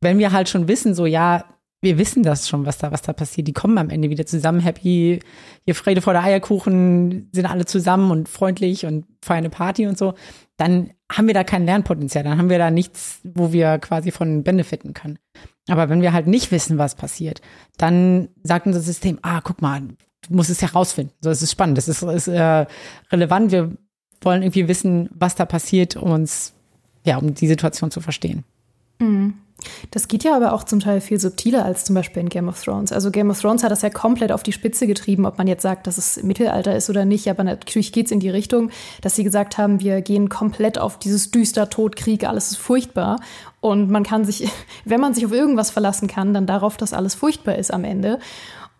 wenn wir halt schon wissen, so ja, wir wissen das schon, was da, was da passiert. Die kommen am Ende wieder zusammen, happy, hier Freude vor der Eierkuchen, sind alle zusammen und freundlich und feiern eine Party und so. Dann haben wir da kein Lernpotenzial. Dann haben wir da nichts, wo wir quasi von benefiten können. Aber wenn wir halt nicht wissen, was passiert, dann sagt unser System, ah, guck mal, du musst es herausfinden. So, es ist spannend, es ist, ist äh, relevant. Wir wollen irgendwie wissen, was da passiert, um uns, ja, um die Situation zu verstehen. Mhm. Das geht ja aber auch zum Teil viel subtiler als zum Beispiel in Game of Thrones. Also Game of Thrones hat das ja komplett auf die Spitze getrieben, ob man jetzt sagt, dass es Mittelalter ist oder nicht. Aber natürlich geht es in die Richtung, dass sie gesagt haben, wir gehen komplett auf dieses düster Tod, Krieg, alles ist furchtbar. Und man kann sich, wenn man sich auf irgendwas verlassen kann, dann darauf, dass alles furchtbar ist am Ende.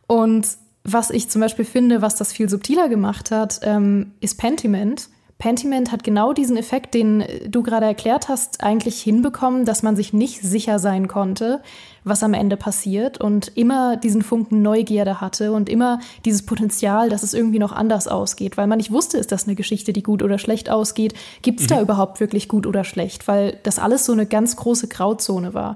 Und was ich zum Beispiel finde, was das viel subtiler gemacht hat, ähm, ist Pentiment Pentiment hat genau diesen Effekt, den du gerade erklärt hast, eigentlich hinbekommen, dass man sich nicht sicher sein konnte, was am Ende passiert und immer diesen Funken Neugierde hatte und immer dieses Potenzial, dass es irgendwie noch anders ausgeht, weil man nicht wusste, ist das eine Geschichte, die gut oder schlecht ausgeht, gibt es mhm. da überhaupt wirklich gut oder schlecht, weil das alles so eine ganz große Grauzone war.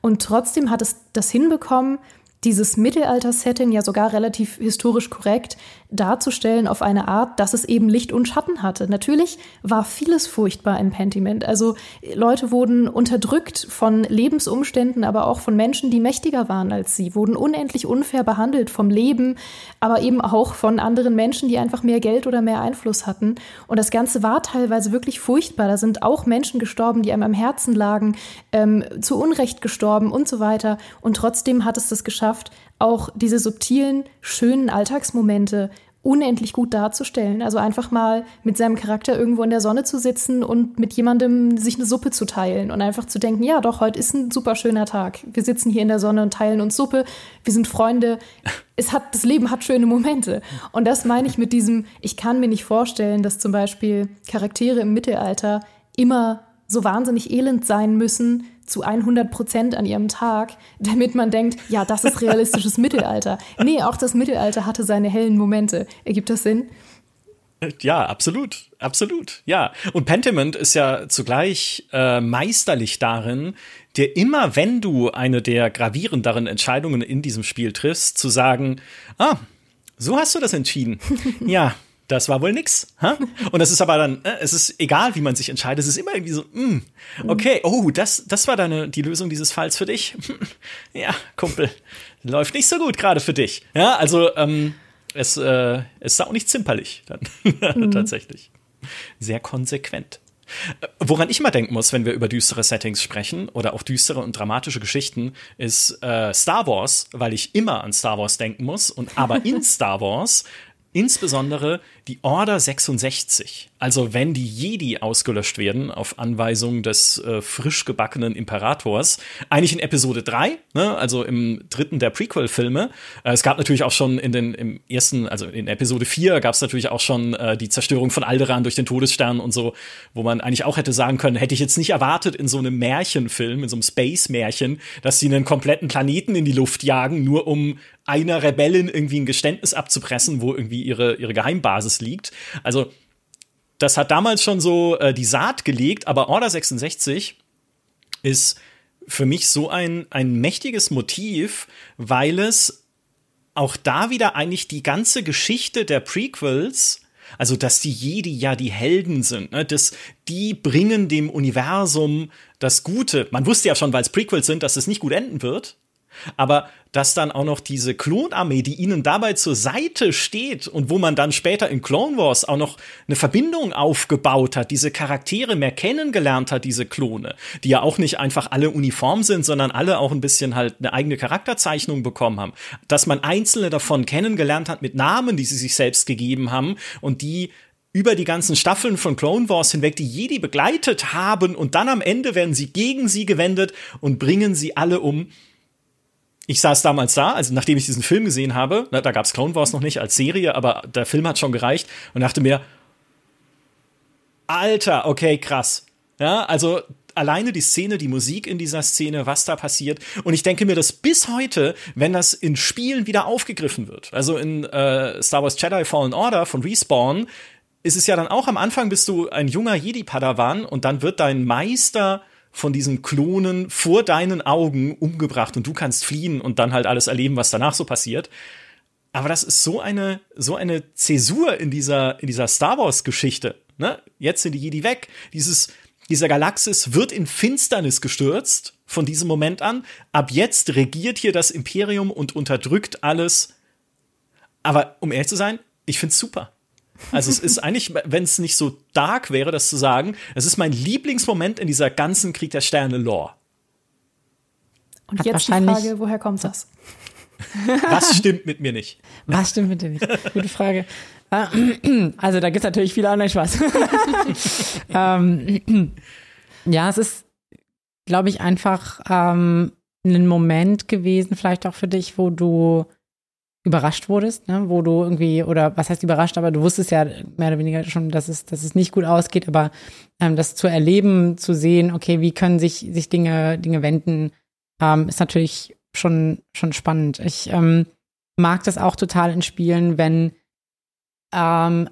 Und trotzdem hat es das hinbekommen, dieses Mittelalter-Setting ja sogar relativ historisch korrekt darzustellen auf eine Art, dass es eben Licht und Schatten hatte. Natürlich war vieles furchtbar in Pentiment. Also Leute wurden unterdrückt von Lebensumständen, aber auch von Menschen, die mächtiger waren als sie, wurden unendlich unfair behandelt vom Leben, aber eben auch von anderen Menschen, die einfach mehr Geld oder mehr Einfluss hatten. Und das Ganze war teilweise wirklich furchtbar. Da sind auch Menschen gestorben, die einem am Herzen lagen, ähm, zu Unrecht gestorben und so weiter. Und trotzdem hat es das geschafft, auch diese subtilen, schönen Alltagsmomente unendlich gut darzustellen. Also einfach mal mit seinem Charakter irgendwo in der Sonne zu sitzen und mit jemandem sich eine Suppe zu teilen und einfach zu denken, ja doch, heute ist ein super schöner Tag. Wir sitzen hier in der Sonne und teilen uns Suppe. Wir sind Freunde. Es hat, das Leben hat schöne Momente. Und das meine ich mit diesem, ich kann mir nicht vorstellen, dass zum Beispiel Charaktere im Mittelalter immer so wahnsinnig elend sein müssen, zu 100 Prozent an ihrem Tag, damit man denkt, ja, das ist realistisches Mittelalter. Nee, auch das Mittelalter hatte seine hellen Momente. Ergibt das Sinn? Ja, absolut, absolut, ja. Und Pentiment ist ja zugleich äh, meisterlich darin, dir immer, wenn du eine der gravierenderen Entscheidungen in diesem Spiel triffst, zu sagen, ah, so hast du das entschieden. ja, das war wohl nix. Ha? Und das ist aber dann, äh, es ist egal, wie man sich entscheidet, es ist immer irgendwie so, mm, okay, oh, das, das war deine, die Lösung dieses Falls für dich. ja, Kumpel, läuft nicht so gut gerade für dich. Ja, also ähm, es, äh, es ist auch nicht zimperlich dann mhm. tatsächlich. Sehr konsequent. Äh, woran ich mal denken muss, wenn wir über düstere Settings sprechen oder auch düstere und dramatische Geschichten, ist äh, Star Wars, weil ich immer an Star Wars denken muss und aber in Star Wars Insbesondere die Order 66, also wenn die Jedi ausgelöscht werden auf Anweisung des äh, frisch gebackenen Imperators, eigentlich in Episode 3, ne, also im dritten der Prequel-Filme. Äh, es gab natürlich auch schon in den im ersten, also in Episode 4 gab es natürlich auch schon äh, die Zerstörung von Alderaan durch den Todesstern und so, wo man eigentlich auch hätte sagen können, hätte ich jetzt nicht erwartet in so einem Märchenfilm, in so einem Space-Märchen, dass sie einen kompletten Planeten in die Luft jagen, nur um einer Rebellin irgendwie ein Geständnis abzupressen, wo irgendwie ihre, ihre Geheimbasis liegt. Also, das hat damals schon so äh, die Saat gelegt, aber Order 66 ist für mich so ein, ein mächtiges Motiv, weil es auch da wieder eigentlich die ganze Geschichte der Prequels also, dass die Jedi ja die Helden sind, ne? dass die bringen dem Universum das Gute. Man wusste ja schon, weil es Prequels sind, dass es nicht gut enden wird. Aber dass dann auch noch diese Klonarmee, die ihnen dabei zur Seite steht und wo man dann später in Clone Wars auch noch eine Verbindung aufgebaut hat, diese Charaktere mehr kennengelernt hat, diese Klone, die ja auch nicht einfach alle uniform sind, sondern alle auch ein bisschen halt eine eigene Charakterzeichnung bekommen haben, dass man einzelne davon kennengelernt hat mit Namen, die sie sich selbst gegeben haben und die über die ganzen Staffeln von Clone Wars hinweg die Jedi begleitet haben und dann am Ende werden sie gegen sie gewendet und bringen sie alle um ich saß damals da, also nachdem ich diesen Film gesehen habe, ne, da gab es Clone Wars noch nicht als Serie, aber der Film hat schon gereicht und dachte mir, Alter, okay, krass. Ja, also alleine die Szene, die Musik in dieser Szene, was da passiert. Und ich denke mir, dass bis heute, wenn das in Spielen wieder aufgegriffen wird, also in äh, Star Wars Jedi Fallen Order von Respawn, ist es ja dann auch am Anfang bist du ein junger Jedi-Padawan und dann wird dein Meister von diesen Klonen vor deinen Augen umgebracht und du kannst fliehen und dann halt alles erleben, was danach so passiert. Aber das ist so eine, so eine Zäsur in dieser, in dieser Star Wars Geschichte. Ne? Jetzt sind die Jedi weg. Dieses, dieser Galaxis wird in Finsternis gestürzt von diesem Moment an. Ab jetzt regiert hier das Imperium und unterdrückt alles. Aber um ehrlich zu sein, ich find's super. Also es ist eigentlich, wenn es nicht so dark wäre, das zu sagen, es ist mein Lieblingsmoment in dieser ganzen Krieg der Sterne Lore. Und Hat jetzt die Frage, woher kommt das? Was stimmt mit mir nicht? Was stimmt mit dir nicht? Gute Frage. Also da gibt es natürlich viele andere Spaß. ähm, ja, es ist, glaube ich, einfach ähm, ein Moment gewesen, vielleicht auch für dich, wo du überrascht wurdest, ne? wo du irgendwie, oder was heißt überrascht, aber du wusstest ja mehr oder weniger schon, dass es, dass es nicht gut ausgeht, aber ähm, das zu erleben, zu sehen, okay, wie können sich, sich Dinge, Dinge wenden, ähm, ist natürlich schon, schon spannend. Ich ähm, mag das auch total in Spielen, wenn ähm,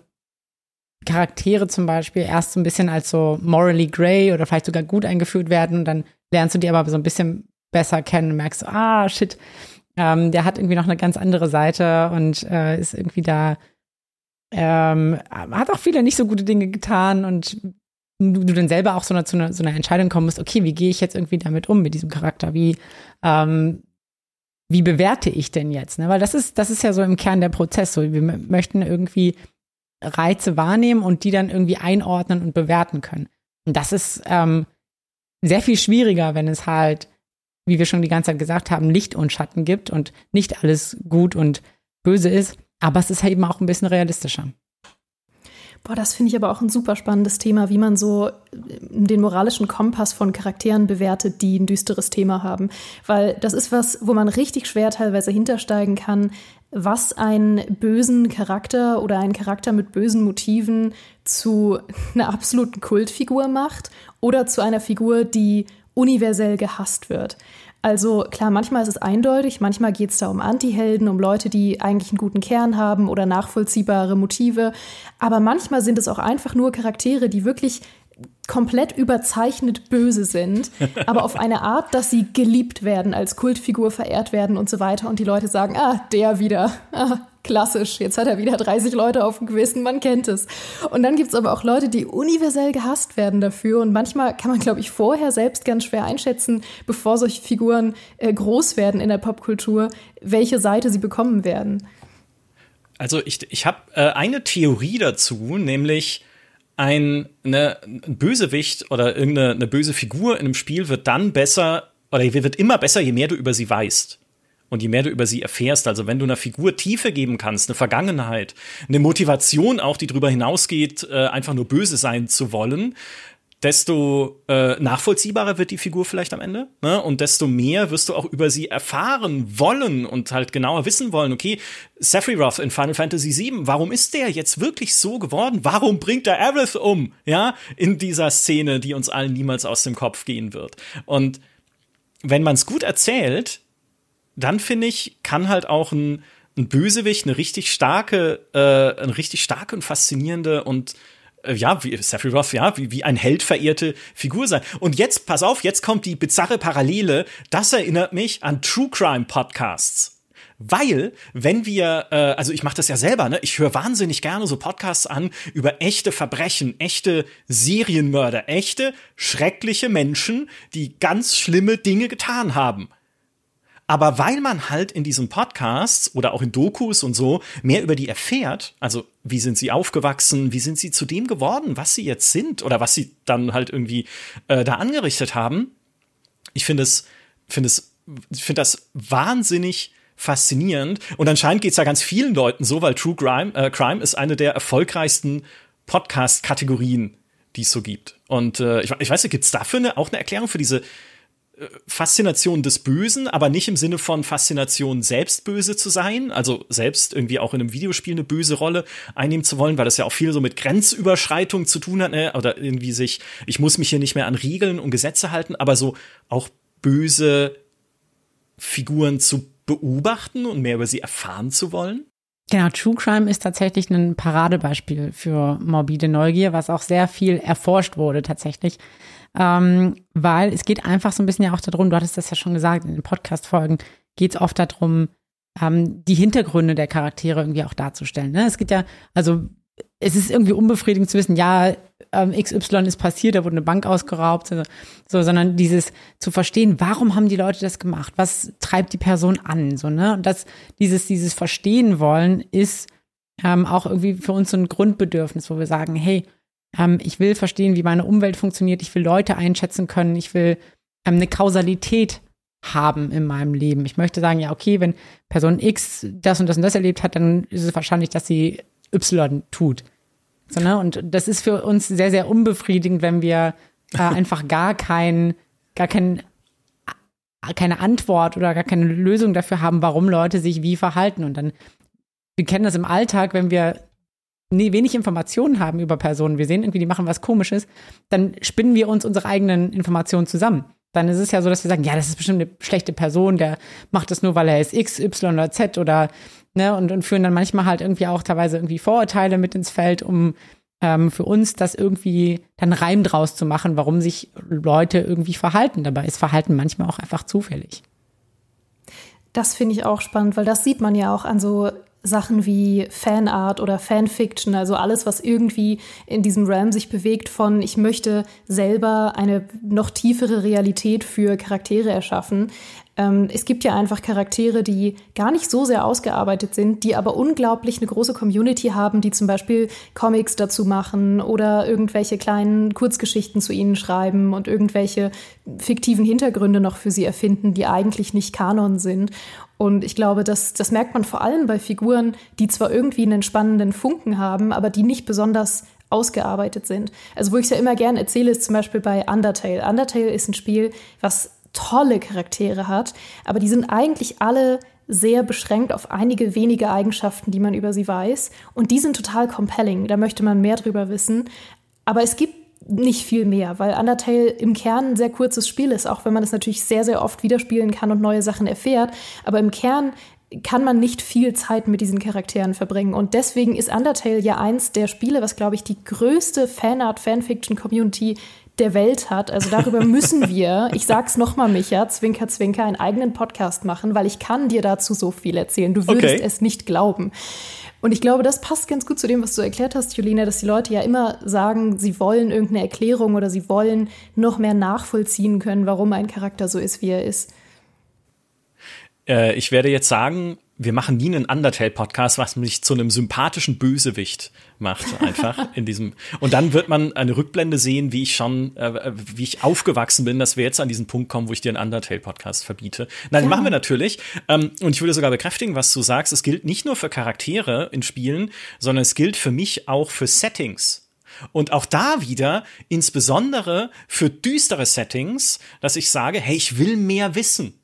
Charaktere zum Beispiel erst so ein bisschen als so morally gray oder vielleicht sogar gut eingeführt werden dann lernst du die aber so ein bisschen besser kennen und merkst, ah, shit, ähm, der hat irgendwie noch eine ganz andere Seite und äh, ist irgendwie da, ähm, hat auch viele nicht so gute Dinge getan und du, du dann selber auch so eine, zu einer, so einer Entscheidung kommen musst, okay, wie gehe ich jetzt irgendwie damit um, mit diesem Charakter? Wie, ähm, wie bewerte ich denn jetzt? Ne? Weil das ist, das ist ja so im Kern der Prozess. So, wir möchten irgendwie Reize wahrnehmen und die dann irgendwie einordnen und bewerten können. Und das ist ähm, sehr viel schwieriger, wenn es halt, wie wir schon die ganze Zeit gesagt haben, Licht und Schatten gibt und nicht alles gut und böse ist. Aber es ist halt eben auch ein bisschen realistischer. Boah, das finde ich aber auch ein super spannendes Thema, wie man so äh, den moralischen Kompass von Charakteren bewertet, die ein düsteres Thema haben. Weil das ist was, wo man richtig schwer teilweise hintersteigen kann, was einen bösen Charakter oder einen Charakter mit bösen Motiven zu einer absoluten Kultfigur macht oder zu einer Figur, die universell gehasst wird. Also klar, manchmal ist es eindeutig, manchmal geht es da um Antihelden, um Leute, die eigentlich einen guten Kern haben oder nachvollziehbare Motive. Aber manchmal sind es auch einfach nur Charaktere, die wirklich komplett überzeichnet böse sind, aber auf eine Art, dass sie geliebt werden, als Kultfigur verehrt werden und so weiter. Und die Leute sagen, ah, der wieder. Ah, klassisch, jetzt hat er wieder 30 Leute auf dem Gewissen, man kennt es. Und dann gibt es aber auch Leute, die universell gehasst werden dafür. Und manchmal kann man, glaube ich, vorher selbst ganz schwer einschätzen, bevor solche Figuren äh, groß werden in der Popkultur, welche Seite sie bekommen werden. Also ich, ich habe äh, eine Theorie dazu, nämlich ein, eine, ein Bösewicht oder irgendeine böse Figur in einem Spiel wird dann besser oder wird immer besser, je mehr du über sie weißt und je mehr du über sie erfährst, also wenn du einer Figur Tiefe geben kannst, eine Vergangenheit, eine Motivation auch, die darüber hinausgeht, äh, einfach nur böse sein zu wollen, desto äh, nachvollziehbarer wird die Figur vielleicht am Ende. Ne? Und desto mehr wirst du auch über sie erfahren wollen und halt genauer wissen wollen, okay, Sephiroth in Final Fantasy VII, warum ist der jetzt wirklich so geworden? Warum bringt er Aerith um? Ja, in dieser Szene, die uns allen niemals aus dem Kopf gehen wird. Und wenn man es gut erzählt, dann finde ich, kann halt auch ein, ein Bösewicht eine richtig starke, äh, eine richtig starke und faszinierende und äh, ja, wie Sephiroth, ja, wie, wie ein Held verehrte Figur sein. Und jetzt, pass auf, jetzt kommt die bizarre Parallele. Das erinnert mich an True Crime Podcasts. Weil, wenn wir, äh, also ich mache das ja selber, ne? Ich höre wahnsinnig gerne so Podcasts an über echte Verbrechen, echte Serienmörder, echte schreckliche Menschen, die ganz schlimme Dinge getan haben. Aber weil man halt in diesen Podcasts oder auch in Dokus und so mehr über die erfährt, also wie sind sie aufgewachsen, wie sind sie zu dem geworden, was sie jetzt sind oder was sie dann halt irgendwie äh, da angerichtet haben, ich finde es, finde es, finde das wahnsinnig faszinierend. Und anscheinend geht es ja ganz vielen Leuten so, weil True Crime, äh, Crime ist eine der erfolgreichsten Podcast-Kategorien, die es so gibt. Und äh, ich, ich weiß nicht, gibt es dafür eine, auch eine Erklärung für diese Faszination des Bösen, aber nicht im Sinne von Faszination selbst böse zu sein, also selbst irgendwie auch in einem Videospiel eine böse Rolle einnehmen zu wollen, weil das ja auch viel so mit Grenzüberschreitung zu tun hat, ne? oder irgendwie sich, ich muss mich hier nicht mehr an Regeln und Gesetze halten, aber so auch böse Figuren zu beobachten und mehr über sie erfahren zu wollen? Genau, True Crime ist tatsächlich ein Paradebeispiel für morbide Neugier, was auch sehr viel erforscht wurde tatsächlich ähm, weil es geht einfach so ein bisschen ja auch darum, du hattest das ja schon gesagt, in den Podcast-Folgen geht es oft darum, ähm, die Hintergründe der Charaktere irgendwie auch darzustellen. Ne? Es geht ja, also es ist irgendwie unbefriedigend zu wissen, ja, ähm, XY ist passiert, da wurde eine Bank ausgeraubt, so, so, sondern dieses zu verstehen, warum haben die Leute das gemacht? Was treibt die Person an? So, ne? Und das, dieses, dieses Verstehen wollen ist ähm, auch irgendwie für uns so ein Grundbedürfnis, wo wir sagen, hey, ähm, ich will verstehen, wie meine Umwelt funktioniert. Ich will Leute einschätzen können. Ich will ähm, eine Kausalität haben in meinem Leben. Ich möchte sagen, ja, okay, wenn Person X das und das und das erlebt hat, dann ist es wahrscheinlich, dass sie Y tut. So, ne? Und das ist für uns sehr, sehr unbefriedigend, wenn wir äh, einfach gar kein, gar kein, keine Antwort oder gar keine Lösung dafür haben, warum Leute sich wie verhalten. Und dann, wir kennen das im Alltag, wenn wir nee, wenig Informationen haben über Personen, wir sehen irgendwie, die machen was Komisches, dann spinnen wir uns unsere eigenen Informationen zusammen. Dann ist es ja so, dass wir sagen, ja, das ist bestimmt eine schlechte Person, der macht das nur, weil er ist X, Y oder Z oder, ne, und, und führen dann manchmal halt irgendwie auch teilweise irgendwie Vorurteile mit ins Feld, um ähm, für uns das irgendwie dann Reim draus zu machen, warum sich Leute irgendwie verhalten. Dabei ist Verhalten manchmal auch einfach zufällig. Das finde ich auch spannend, weil das sieht man ja auch an so Sachen wie Fanart oder Fanfiction, also alles, was irgendwie in diesem Realm sich bewegt von, ich möchte selber eine noch tiefere Realität für Charaktere erschaffen. Ähm, es gibt ja einfach Charaktere, die gar nicht so sehr ausgearbeitet sind, die aber unglaublich eine große Community haben, die zum Beispiel Comics dazu machen oder irgendwelche kleinen Kurzgeschichten zu ihnen schreiben und irgendwelche fiktiven Hintergründe noch für sie erfinden, die eigentlich nicht Kanon sind. Und ich glaube, das, das merkt man vor allem bei Figuren, die zwar irgendwie einen spannenden Funken haben, aber die nicht besonders ausgearbeitet sind. Also wo ich es ja immer gern erzähle, ist zum Beispiel bei Undertale. Undertale ist ein Spiel, was tolle Charaktere hat, aber die sind eigentlich alle sehr beschränkt auf einige wenige Eigenschaften, die man über sie weiß. Und die sind total compelling. Da möchte man mehr drüber wissen. Aber es gibt nicht viel mehr, weil Undertale im Kern ein sehr kurzes Spiel ist, auch wenn man es natürlich sehr, sehr oft widerspielen kann und neue Sachen erfährt. Aber im Kern kann man nicht viel Zeit mit diesen Charakteren verbringen. Und deswegen ist Undertale ja eins der Spiele, was, glaube ich, die größte Fanart-Fanfiction-Community der Welt hat. Also darüber müssen wir, ich sag's nochmal, Micha, Zwinker, Zwinker, einen eigenen Podcast machen, weil ich kann dir dazu so viel erzählen. Du würdest okay. es nicht glauben. Und ich glaube, das passt ganz gut zu dem, was du erklärt hast, Julina, dass die Leute ja immer sagen, sie wollen irgendeine Erklärung oder sie wollen noch mehr nachvollziehen können, warum ein Charakter so ist, wie er ist. Äh, ich werde jetzt sagen, wir machen nie einen Undertale-Podcast, was mich zu einem sympathischen Bösewicht macht, einfach in diesem. Und dann wird man eine Rückblende sehen, wie ich schon, äh, wie ich aufgewachsen bin, dass wir jetzt an diesen Punkt kommen, wo ich dir einen Undertale-Podcast verbiete. Nein, ja. machen wir natürlich. Ähm, und ich würde sogar bekräftigen, was du sagst. Es gilt nicht nur für Charaktere in Spielen, sondern es gilt für mich auch für Settings. Und auch da wieder, insbesondere für düstere Settings, dass ich sage, hey, ich will mehr wissen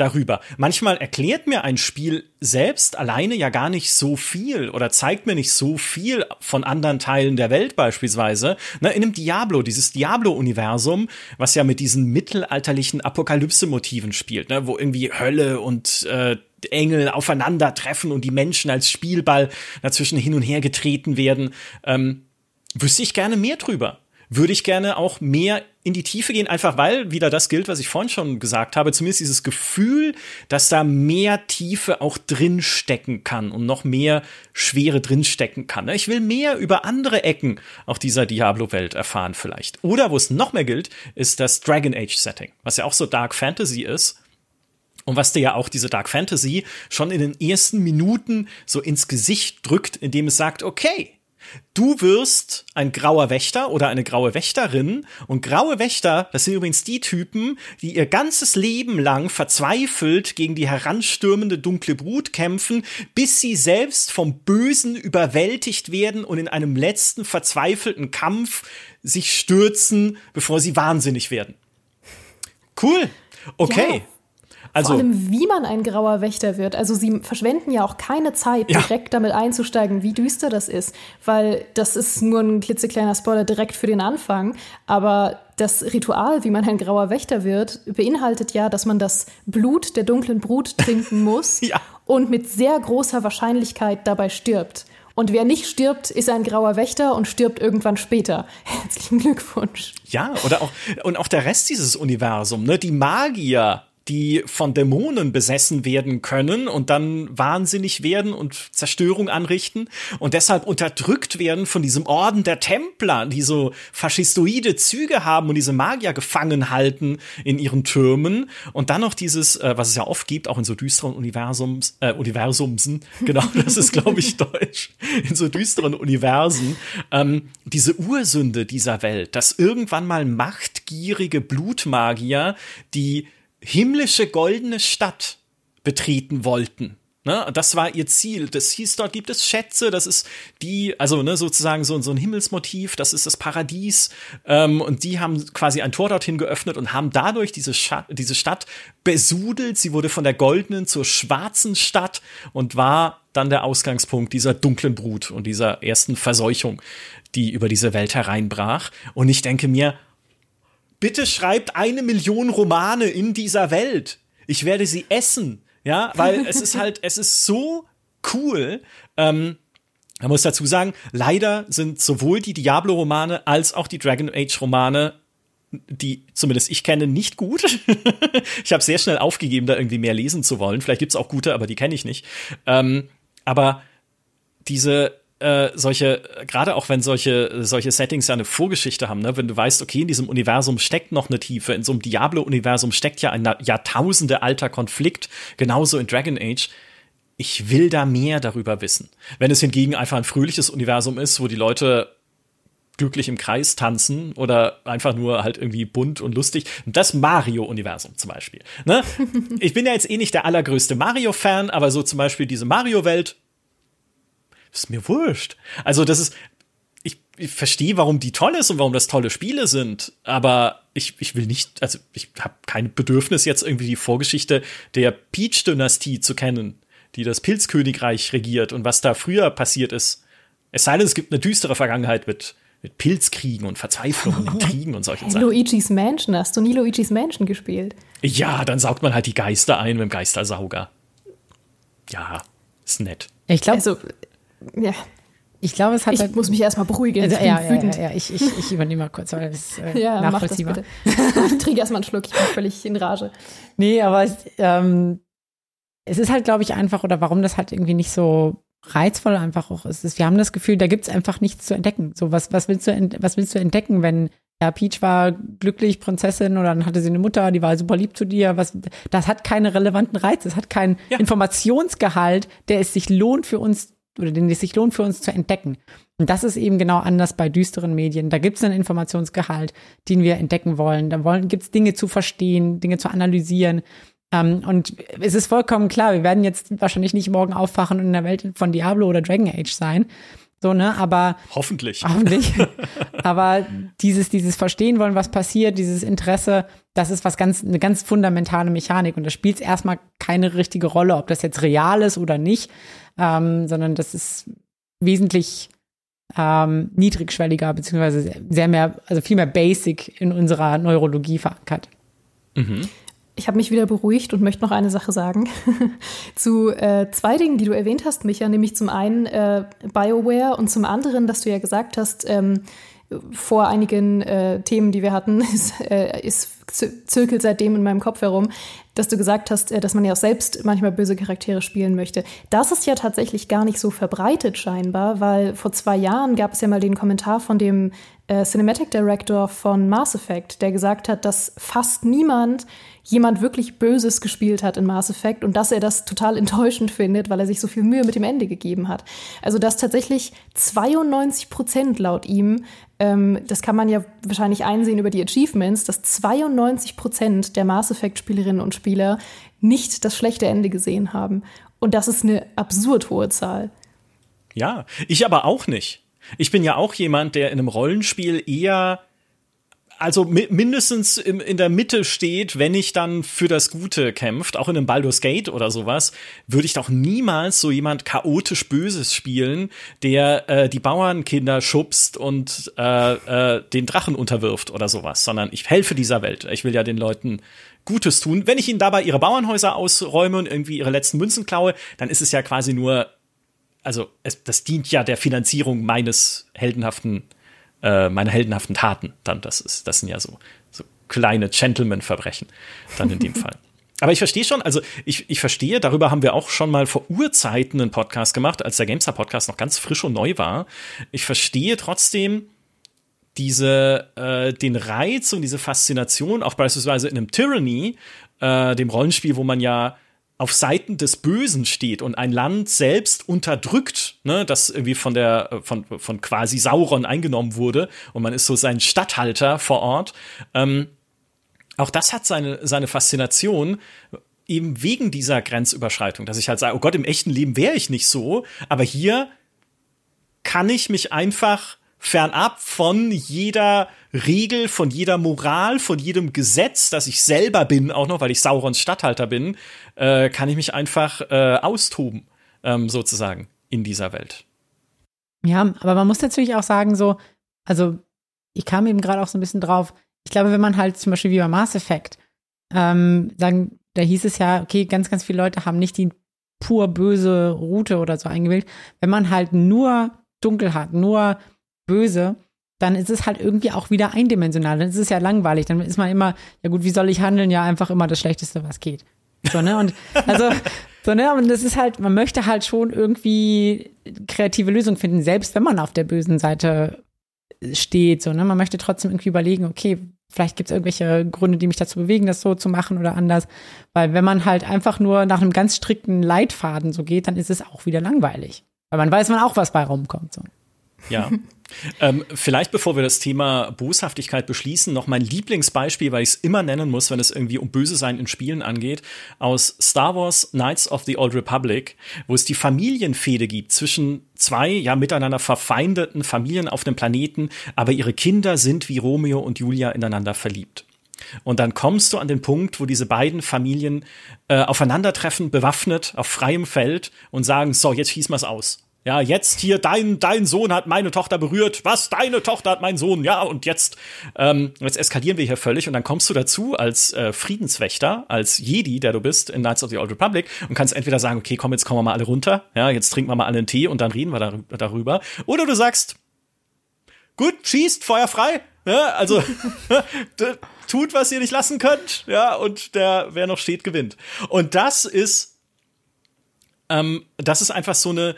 darüber. Manchmal erklärt mir ein Spiel selbst alleine ja gar nicht so viel oder zeigt mir nicht so viel von anderen Teilen der Welt beispielsweise. Ne, in einem Diablo, dieses Diablo-Universum, was ja mit diesen mittelalterlichen Apokalypse-Motiven spielt, ne, wo irgendwie Hölle und äh, Engel aufeinandertreffen und die Menschen als Spielball dazwischen hin und her getreten werden, ähm, wüsste ich gerne mehr drüber würde ich gerne auch mehr in die Tiefe gehen, einfach weil wieder das gilt, was ich vorhin schon gesagt habe, zumindest dieses Gefühl, dass da mehr Tiefe auch drin stecken kann und noch mehr Schwere drin stecken kann. Ich will mehr über andere Ecken auch dieser Diablo-Welt erfahren vielleicht. Oder wo es noch mehr gilt, ist das Dragon Age Setting, was ja auch so Dark Fantasy ist. Und was dir ja auch diese Dark Fantasy schon in den ersten Minuten so ins Gesicht drückt, indem es sagt, okay, Du wirst ein grauer Wächter oder eine graue Wächterin. Und graue Wächter, das sind übrigens die Typen, die ihr ganzes Leben lang verzweifelt gegen die heranstürmende dunkle Brut kämpfen, bis sie selbst vom Bösen überwältigt werden und in einem letzten verzweifelten Kampf sich stürzen, bevor sie wahnsinnig werden. Cool. Okay. Ja. Also, Vor allem, wie man ein grauer Wächter wird. Also sie verschwenden ja auch keine Zeit, ja. direkt damit einzusteigen, wie düster das ist. Weil das ist nur ein klitzekleiner Spoiler direkt für den Anfang. Aber das Ritual, wie man ein grauer Wächter wird, beinhaltet ja, dass man das Blut der dunklen Brut trinken muss ja. und mit sehr großer Wahrscheinlichkeit dabei stirbt. Und wer nicht stirbt, ist ein grauer Wächter und stirbt irgendwann später. Herzlichen Glückwunsch. Ja, oder auch, und auch der Rest dieses Universums, ne? Die Magier die von Dämonen besessen werden können und dann wahnsinnig werden und Zerstörung anrichten und deshalb unterdrückt werden von diesem Orden der Templer, die so faschistoide Züge haben und diese Magier gefangen halten in ihren Türmen. Und dann noch dieses, äh, was es ja oft gibt, auch in so düsteren Universums, äh, Universumsen, genau, das ist glaube ich deutsch, in so düsteren Universen, ähm, diese Ursünde dieser Welt, dass irgendwann mal machtgierige Blutmagier, die himmlische goldene Stadt betreten wollten. Ne, das war ihr Ziel. Das hieß, dort gibt es Schätze, das ist die, also ne, sozusagen so, so ein Himmelsmotiv, das ist das Paradies. Ähm, und die haben quasi ein Tor dorthin geöffnet und haben dadurch diese, diese Stadt besudelt. Sie wurde von der goldenen zur schwarzen Stadt und war dann der Ausgangspunkt dieser dunklen Brut und dieser ersten Verseuchung, die über diese Welt hereinbrach. Und ich denke mir, bitte schreibt eine Million Romane in dieser Welt. Ich werde sie essen. Ja, weil es ist halt, es ist so cool. Ähm, man muss dazu sagen, leider sind sowohl die Diablo-Romane als auch die Dragon Age-Romane die zumindest ich kenne, nicht gut. ich habe sehr schnell aufgegeben, da irgendwie mehr lesen zu wollen. Vielleicht gibt's auch gute, aber die kenne ich nicht. Ähm, aber diese äh, solche, gerade auch wenn solche, solche Settings ja eine Vorgeschichte haben, ne? wenn du weißt, okay, in diesem Universum steckt noch eine Tiefe, in so einem Diablo-Universum steckt ja ein Jahrtausende alter Konflikt, genauso in Dragon Age. Ich will da mehr darüber wissen. Wenn es hingegen einfach ein fröhliches Universum ist, wo die Leute glücklich im Kreis tanzen oder einfach nur halt irgendwie bunt und lustig. Das Mario-Universum zum Beispiel. Ne? ich bin ja jetzt eh nicht der allergrößte Mario-Fan, aber so zum Beispiel diese Mario-Welt ist mir wurscht. Also das ist, ich, ich verstehe, warum die toll ist und warum das tolle Spiele sind, aber ich, ich will nicht, also ich habe kein Bedürfnis jetzt irgendwie die Vorgeschichte der Peach-Dynastie zu kennen, die das Pilzkönigreich regiert und was da früher passiert ist. Es sei denn, es gibt eine düstere Vergangenheit mit mit Pilzkriegen und Verzweiflung und Intrigen und solchen Sachen. Luigi's Mansion, hast du nie Luigi's Mansion gespielt? Ja, dann saugt man halt die Geister ein mit dem Geistersauger. Ja, ist nett. Ich glaube, also, ja. Ich glaube, es hat. Ich halt, muss mich erstmal beruhigen. Also, ja, ja, ja, ja, ich, ich, ich übernehme mal kurz, weil es äh, ja, nachvollziehbar. Mach das bitte. ich trinke erstmal einen Schluck, ich bin völlig in Rage. Nee, aber ähm, es ist halt, glaube ich, einfach, oder warum das halt irgendwie nicht so reizvoll einfach auch ist. Wir haben das Gefühl, da gibt's einfach nichts zu entdecken. So, was, was willst du, was willst du entdecken, wenn ja, Peach war glücklich Prinzessin oder dann hatte sie eine Mutter, die war super lieb zu dir. Was, das hat keine relevanten Reize, es hat keinen ja. Informationsgehalt, der es sich lohnt für uns oder den es sich lohnt für uns zu entdecken. Und das ist eben genau anders bei düsteren Medien. Da gibt es einen Informationsgehalt, den wir entdecken wollen. Da wollen, gibt es Dinge zu verstehen, Dinge zu analysieren. Um, ähm, und es ist vollkommen klar, wir werden jetzt wahrscheinlich nicht morgen aufwachen und in der Welt von Diablo oder Dragon Age sein. So, ne, aber. Hoffentlich. Hoffentlich. aber dieses, dieses Verstehen wollen, was passiert, dieses Interesse, das ist was ganz, eine ganz fundamentale Mechanik. Und da spielt es erstmal keine richtige Rolle, ob das jetzt real ist oder nicht, ähm, sondern das ist wesentlich ähm, niedrigschwelliger, beziehungsweise sehr mehr, also viel mehr basic in unserer Neurologie verankert. Mhm. Ich habe mich wieder beruhigt und möchte noch eine Sache sagen zu äh, zwei Dingen, die du erwähnt hast, Micha, nämlich zum einen äh, BioWare und zum anderen, dass du ja gesagt hast, ähm, vor einigen äh, Themen, die wir hatten, ist, äh, ist zirkelt seitdem in meinem Kopf herum, dass du gesagt hast, äh, dass man ja auch selbst manchmal böse Charaktere spielen möchte. Das ist ja tatsächlich gar nicht so verbreitet scheinbar, weil vor zwei Jahren gab es ja mal den Kommentar von dem äh, Cinematic Director von Mass Effect, der gesagt hat, dass fast niemand jemand wirklich Böses gespielt hat in Mass Effect und dass er das total enttäuschend findet, weil er sich so viel Mühe mit dem Ende gegeben hat. Also dass tatsächlich 92 Prozent laut ihm, ähm, das kann man ja wahrscheinlich einsehen über die Achievements, dass 92 Prozent der Mass Effect Spielerinnen und Spieler nicht das schlechte Ende gesehen haben. Und das ist eine absurd hohe Zahl. Ja, ich aber auch nicht. Ich bin ja auch jemand, der in einem Rollenspiel eher also mindestens in der Mitte steht, wenn ich dann für das Gute kämpft, auch in einem Baldur's Gate oder sowas, würde ich doch niemals so jemand chaotisch Böses spielen, der äh, die Bauernkinder schubst und äh, äh, den Drachen unterwirft oder sowas, sondern ich helfe dieser Welt. Ich will ja den Leuten Gutes tun. Wenn ich ihnen dabei ihre Bauernhäuser ausräume und irgendwie ihre letzten Münzen klaue, dann ist es ja quasi nur, also es, das dient ja der Finanzierung meines heldenhaften äh, meine heldenhaften Taten. Dann, das ist, das sind ja so, so kleine Gentleman-Verbrechen, dann in dem Fall. Aber ich verstehe schon, also ich, ich verstehe, darüber haben wir auch schon mal vor Urzeiten einen Podcast gemacht, als der Gamestar-Podcast noch ganz frisch und neu war. Ich verstehe trotzdem diese, äh, den Reiz und diese Faszination, auch beispielsweise in einem Tyranny, äh, dem Rollenspiel, wo man ja auf Seiten des Bösen steht und ein Land selbst unterdrückt, ne, das irgendwie von der äh, von von quasi Sauron eingenommen wurde und man ist so sein Statthalter vor Ort. Ähm, auch das hat seine seine Faszination eben wegen dieser Grenzüberschreitung, dass ich halt sage, oh Gott, im echten Leben wäre ich nicht so, aber hier kann ich mich einfach fernab von jeder Regel, von jeder Moral, von jedem Gesetz, das ich selber bin, auch noch, weil ich Saurons Statthalter bin, äh, kann ich mich einfach äh, austoben, ähm, sozusagen, in dieser Welt. Ja, aber man muss natürlich auch sagen, so, also ich kam eben gerade auch so ein bisschen drauf, ich glaube, wenn man halt zum Beispiel wie bei Mass Effect ähm, sagen, da hieß es ja, okay, ganz, ganz viele Leute haben nicht die pur böse Route oder so eingewählt. Wenn man halt nur dunkel hat, nur böse, dann ist es halt irgendwie auch wieder eindimensional. Dann ist es ja langweilig. Dann ist man immer, ja gut, wie soll ich handeln? Ja, einfach immer das Schlechteste, was geht. So, ne? Und also, so, ne? Und das ist halt, man möchte halt schon irgendwie kreative Lösungen finden, selbst wenn man auf der bösen Seite steht. So, ne? Man möchte trotzdem irgendwie überlegen, okay, vielleicht gibt es irgendwelche Gründe, die mich dazu bewegen, das so zu machen oder anders. Weil wenn man halt einfach nur nach einem ganz strikten Leitfaden so geht, dann ist es auch wieder langweilig. Weil man weiß man auch, was bei rumkommt. So. Ja. ähm, vielleicht bevor wir das Thema Boshaftigkeit beschließen, noch mein Lieblingsbeispiel, weil ich es immer nennen muss, wenn es irgendwie um Böse sein in Spielen angeht, aus Star Wars Knights of the Old Republic, wo es die Familienfehde gibt zwischen zwei ja miteinander verfeindeten Familien auf dem Planeten, aber ihre Kinder sind wie Romeo und Julia ineinander verliebt. Und dann kommst du an den Punkt, wo diese beiden Familien äh, aufeinandertreffen, bewaffnet, auf freiem Feld und sagen, so, jetzt schießen wir's aus. Ja, jetzt hier, dein, dein Sohn hat meine Tochter berührt. Was? Deine Tochter hat meinen Sohn. Ja, und jetzt, ähm, jetzt eskalieren wir hier völlig. Und dann kommst du dazu als äh, Friedenswächter, als Jedi, der du bist in Knights of the Old Republic und kannst entweder sagen, okay, komm, jetzt kommen wir mal alle runter. Ja, jetzt trinken wir mal alle einen Tee und dann reden wir darüber. Oder du sagst, gut, schießt, Feuer frei. Ja, also tut, was ihr nicht lassen könnt. Ja, und der, wer noch steht, gewinnt. Und das ist ähm, das ist einfach so eine,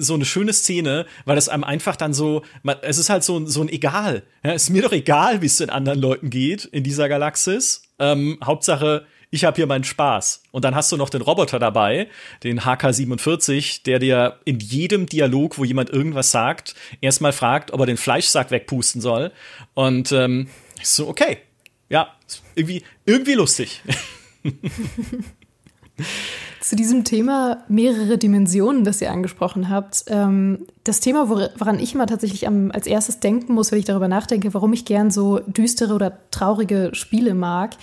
so eine schöne Szene, weil es einem einfach dann so, man, es ist halt so, so ein Egal. Ja, ist mir doch egal, wie es den anderen Leuten geht in dieser Galaxis. Ähm, Hauptsache, ich habe hier meinen Spaß. Und dann hast du noch den Roboter dabei, den HK47, der dir in jedem Dialog, wo jemand irgendwas sagt, erstmal fragt, ob er den Fleischsack wegpusten soll. Und ähm, so, okay. Ja, irgendwie, irgendwie lustig. Zu diesem Thema mehrere Dimensionen, das ihr angesprochen habt. Ähm, das Thema, woran ich immer tatsächlich als erstes denken muss, wenn ich darüber nachdenke, warum ich gern so düstere oder traurige Spiele mag,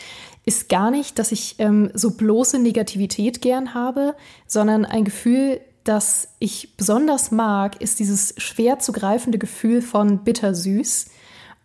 ist gar nicht, dass ich ähm, so bloße Negativität gern habe, sondern ein Gefühl, das ich besonders mag, ist dieses schwer zu greifende Gefühl von bittersüß.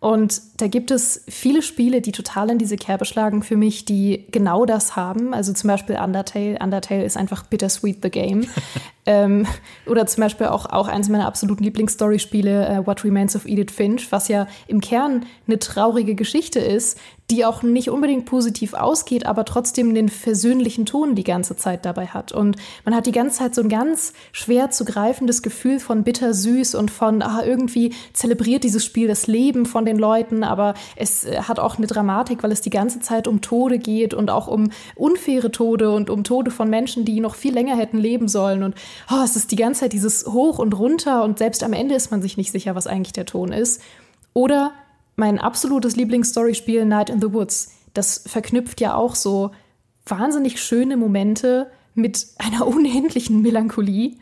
Und da gibt es viele Spiele, die total in diese Kerbe schlagen für mich, die genau das haben. Also zum Beispiel Undertale. Undertale ist einfach bittersweet the game. ähm, oder zum Beispiel auch, auch eines meiner absoluten Lieblingsstory-Spiele, uh, What Remains of Edith Finch, was ja im Kern eine traurige Geschichte ist, die auch nicht unbedingt positiv ausgeht, aber trotzdem den versöhnlichen Ton die ganze Zeit dabei hat. Und man hat die ganze Zeit so ein ganz schwer zu greifendes Gefühl von bittersüß und von, ah, irgendwie zelebriert dieses Spiel das Leben von den Leuten, aber es äh, hat auch eine Dramatik, weil es die ganze Zeit um Tode geht und auch um unfaire Tode und um Tode von Menschen, die noch viel länger hätten leben sollen. Und oh, es ist die ganze Zeit dieses Hoch und runter und selbst am Ende ist man sich nicht sicher, was eigentlich der Ton ist. Oder mein absolutes Lieblingsstoryspiel Night in the Woods. Das verknüpft ja auch so wahnsinnig schöne Momente mit einer unendlichen Melancholie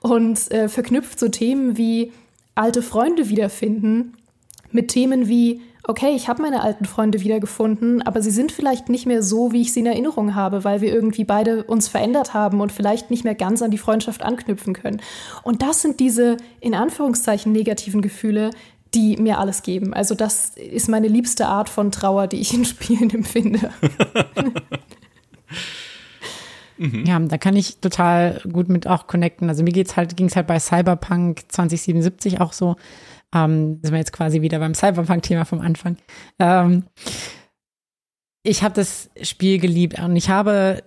und äh, verknüpft so Themen wie alte Freunde wiederfinden mit Themen wie okay, ich habe meine alten Freunde wiedergefunden, aber sie sind vielleicht nicht mehr so, wie ich sie in Erinnerung habe, weil wir irgendwie beide uns verändert haben und vielleicht nicht mehr ganz an die Freundschaft anknüpfen können. Und das sind diese in Anführungszeichen negativen Gefühle, die mir alles geben. Also das ist meine liebste Art von Trauer, die ich in Spielen empfinde. mhm. Ja, da kann ich total gut mit auch connecten. Also mir geht's halt, ging es halt bei Cyberpunk 2077 auch so. Ähm, sind wir jetzt quasi wieder beim Cyberpunk-Thema vom Anfang. Ähm, ich habe das Spiel geliebt und ich habe,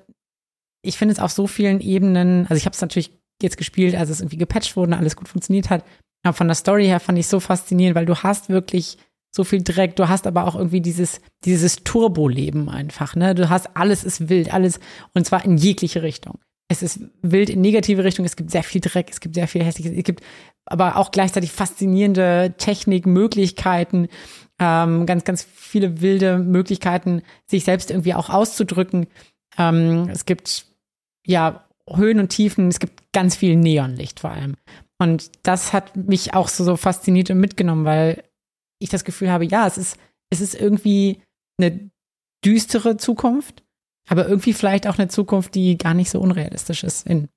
ich finde es auf so vielen Ebenen, also ich habe es natürlich jetzt gespielt, als es irgendwie gepatcht wurde und alles gut funktioniert hat. Aber von der Story her fand ich so faszinierend, weil du hast wirklich so viel Dreck, du hast aber auch irgendwie dieses, dieses Turbo-Leben einfach, ne? Du hast, alles ist wild, alles, und zwar in jegliche Richtung. Es ist wild in negative Richtung, es gibt sehr viel Dreck, es gibt sehr viel hässliches, es gibt aber auch gleichzeitig faszinierende Technik, Möglichkeiten, ähm, ganz, ganz viele wilde Möglichkeiten, sich selbst irgendwie auch auszudrücken. Ähm, es gibt ja Höhen und Tiefen, es gibt ganz viel Neonlicht vor allem. Und das hat mich auch so, so fasziniert und mitgenommen, weil ich das Gefühl habe, ja, es ist, es ist irgendwie eine düstere Zukunft, aber irgendwie vielleicht auch eine Zukunft, die gar nicht so unrealistisch ist in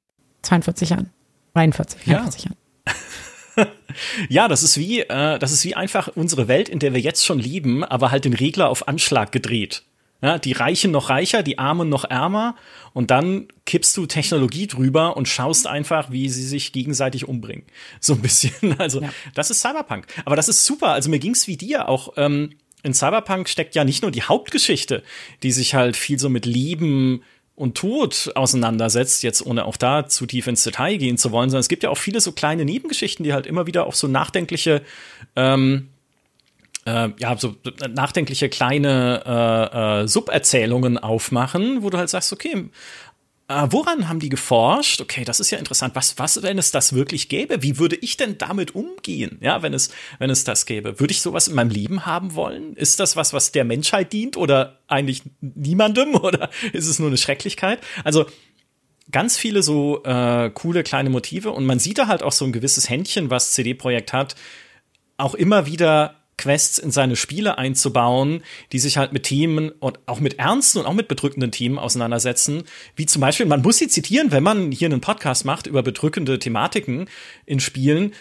42 Jahren, 43, 44 ja. Jahren. ja, das ist wie, äh, das ist wie einfach unsere Welt, in der wir jetzt schon leben, aber halt den Regler auf Anschlag gedreht. Ja, die Reichen noch reicher, die Armen noch ärmer. Und dann kippst du Technologie drüber und schaust einfach, wie sie sich gegenseitig umbringen. So ein bisschen. Also, ja. das ist Cyberpunk. Aber das ist super. Also, mir ging's wie dir auch. Ähm, in Cyberpunk steckt ja nicht nur die Hauptgeschichte, die sich halt viel so mit Leben und Tod auseinandersetzt, jetzt ohne auch da zu tief ins Detail gehen zu wollen, sondern es gibt ja auch viele so kleine Nebengeschichten, die halt immer wieder auch so nachdenkliche ähm, äh, ja, so nachdenkliche kleine äh, äh, Suberzählungen aufmachen, wo du halt sagst, okay, äh, woran haben die geforscht? Okay, das ist ja interessant. Was, was, wenn es das wirklich gäbe? Wie würde ich denn damit umgehen? Ja, wenn es, wenn es das gäbe. Würde ich sowas in meinem Leben haben wollen? Ist das was, was der Menschheit dient oder eigentlich niemandem? Oder ist es nur eine Schrecklichkeit? Also, ganz viele so äh, coole kleine Motive und man sieht da halt auch so ein gewisses Händchen, was CD-Projekt hat, auch immer wieder Quests in seine Spiele einzubauen, die sich halt mit Themen und auch mit ernsten und auch mit bedrückenden Themen auseinandersetzen. Wie zum Beispiel, man muss sie zitieren, wenn man hier einen Podcast macht über bedrückende Thematiken in Spielen.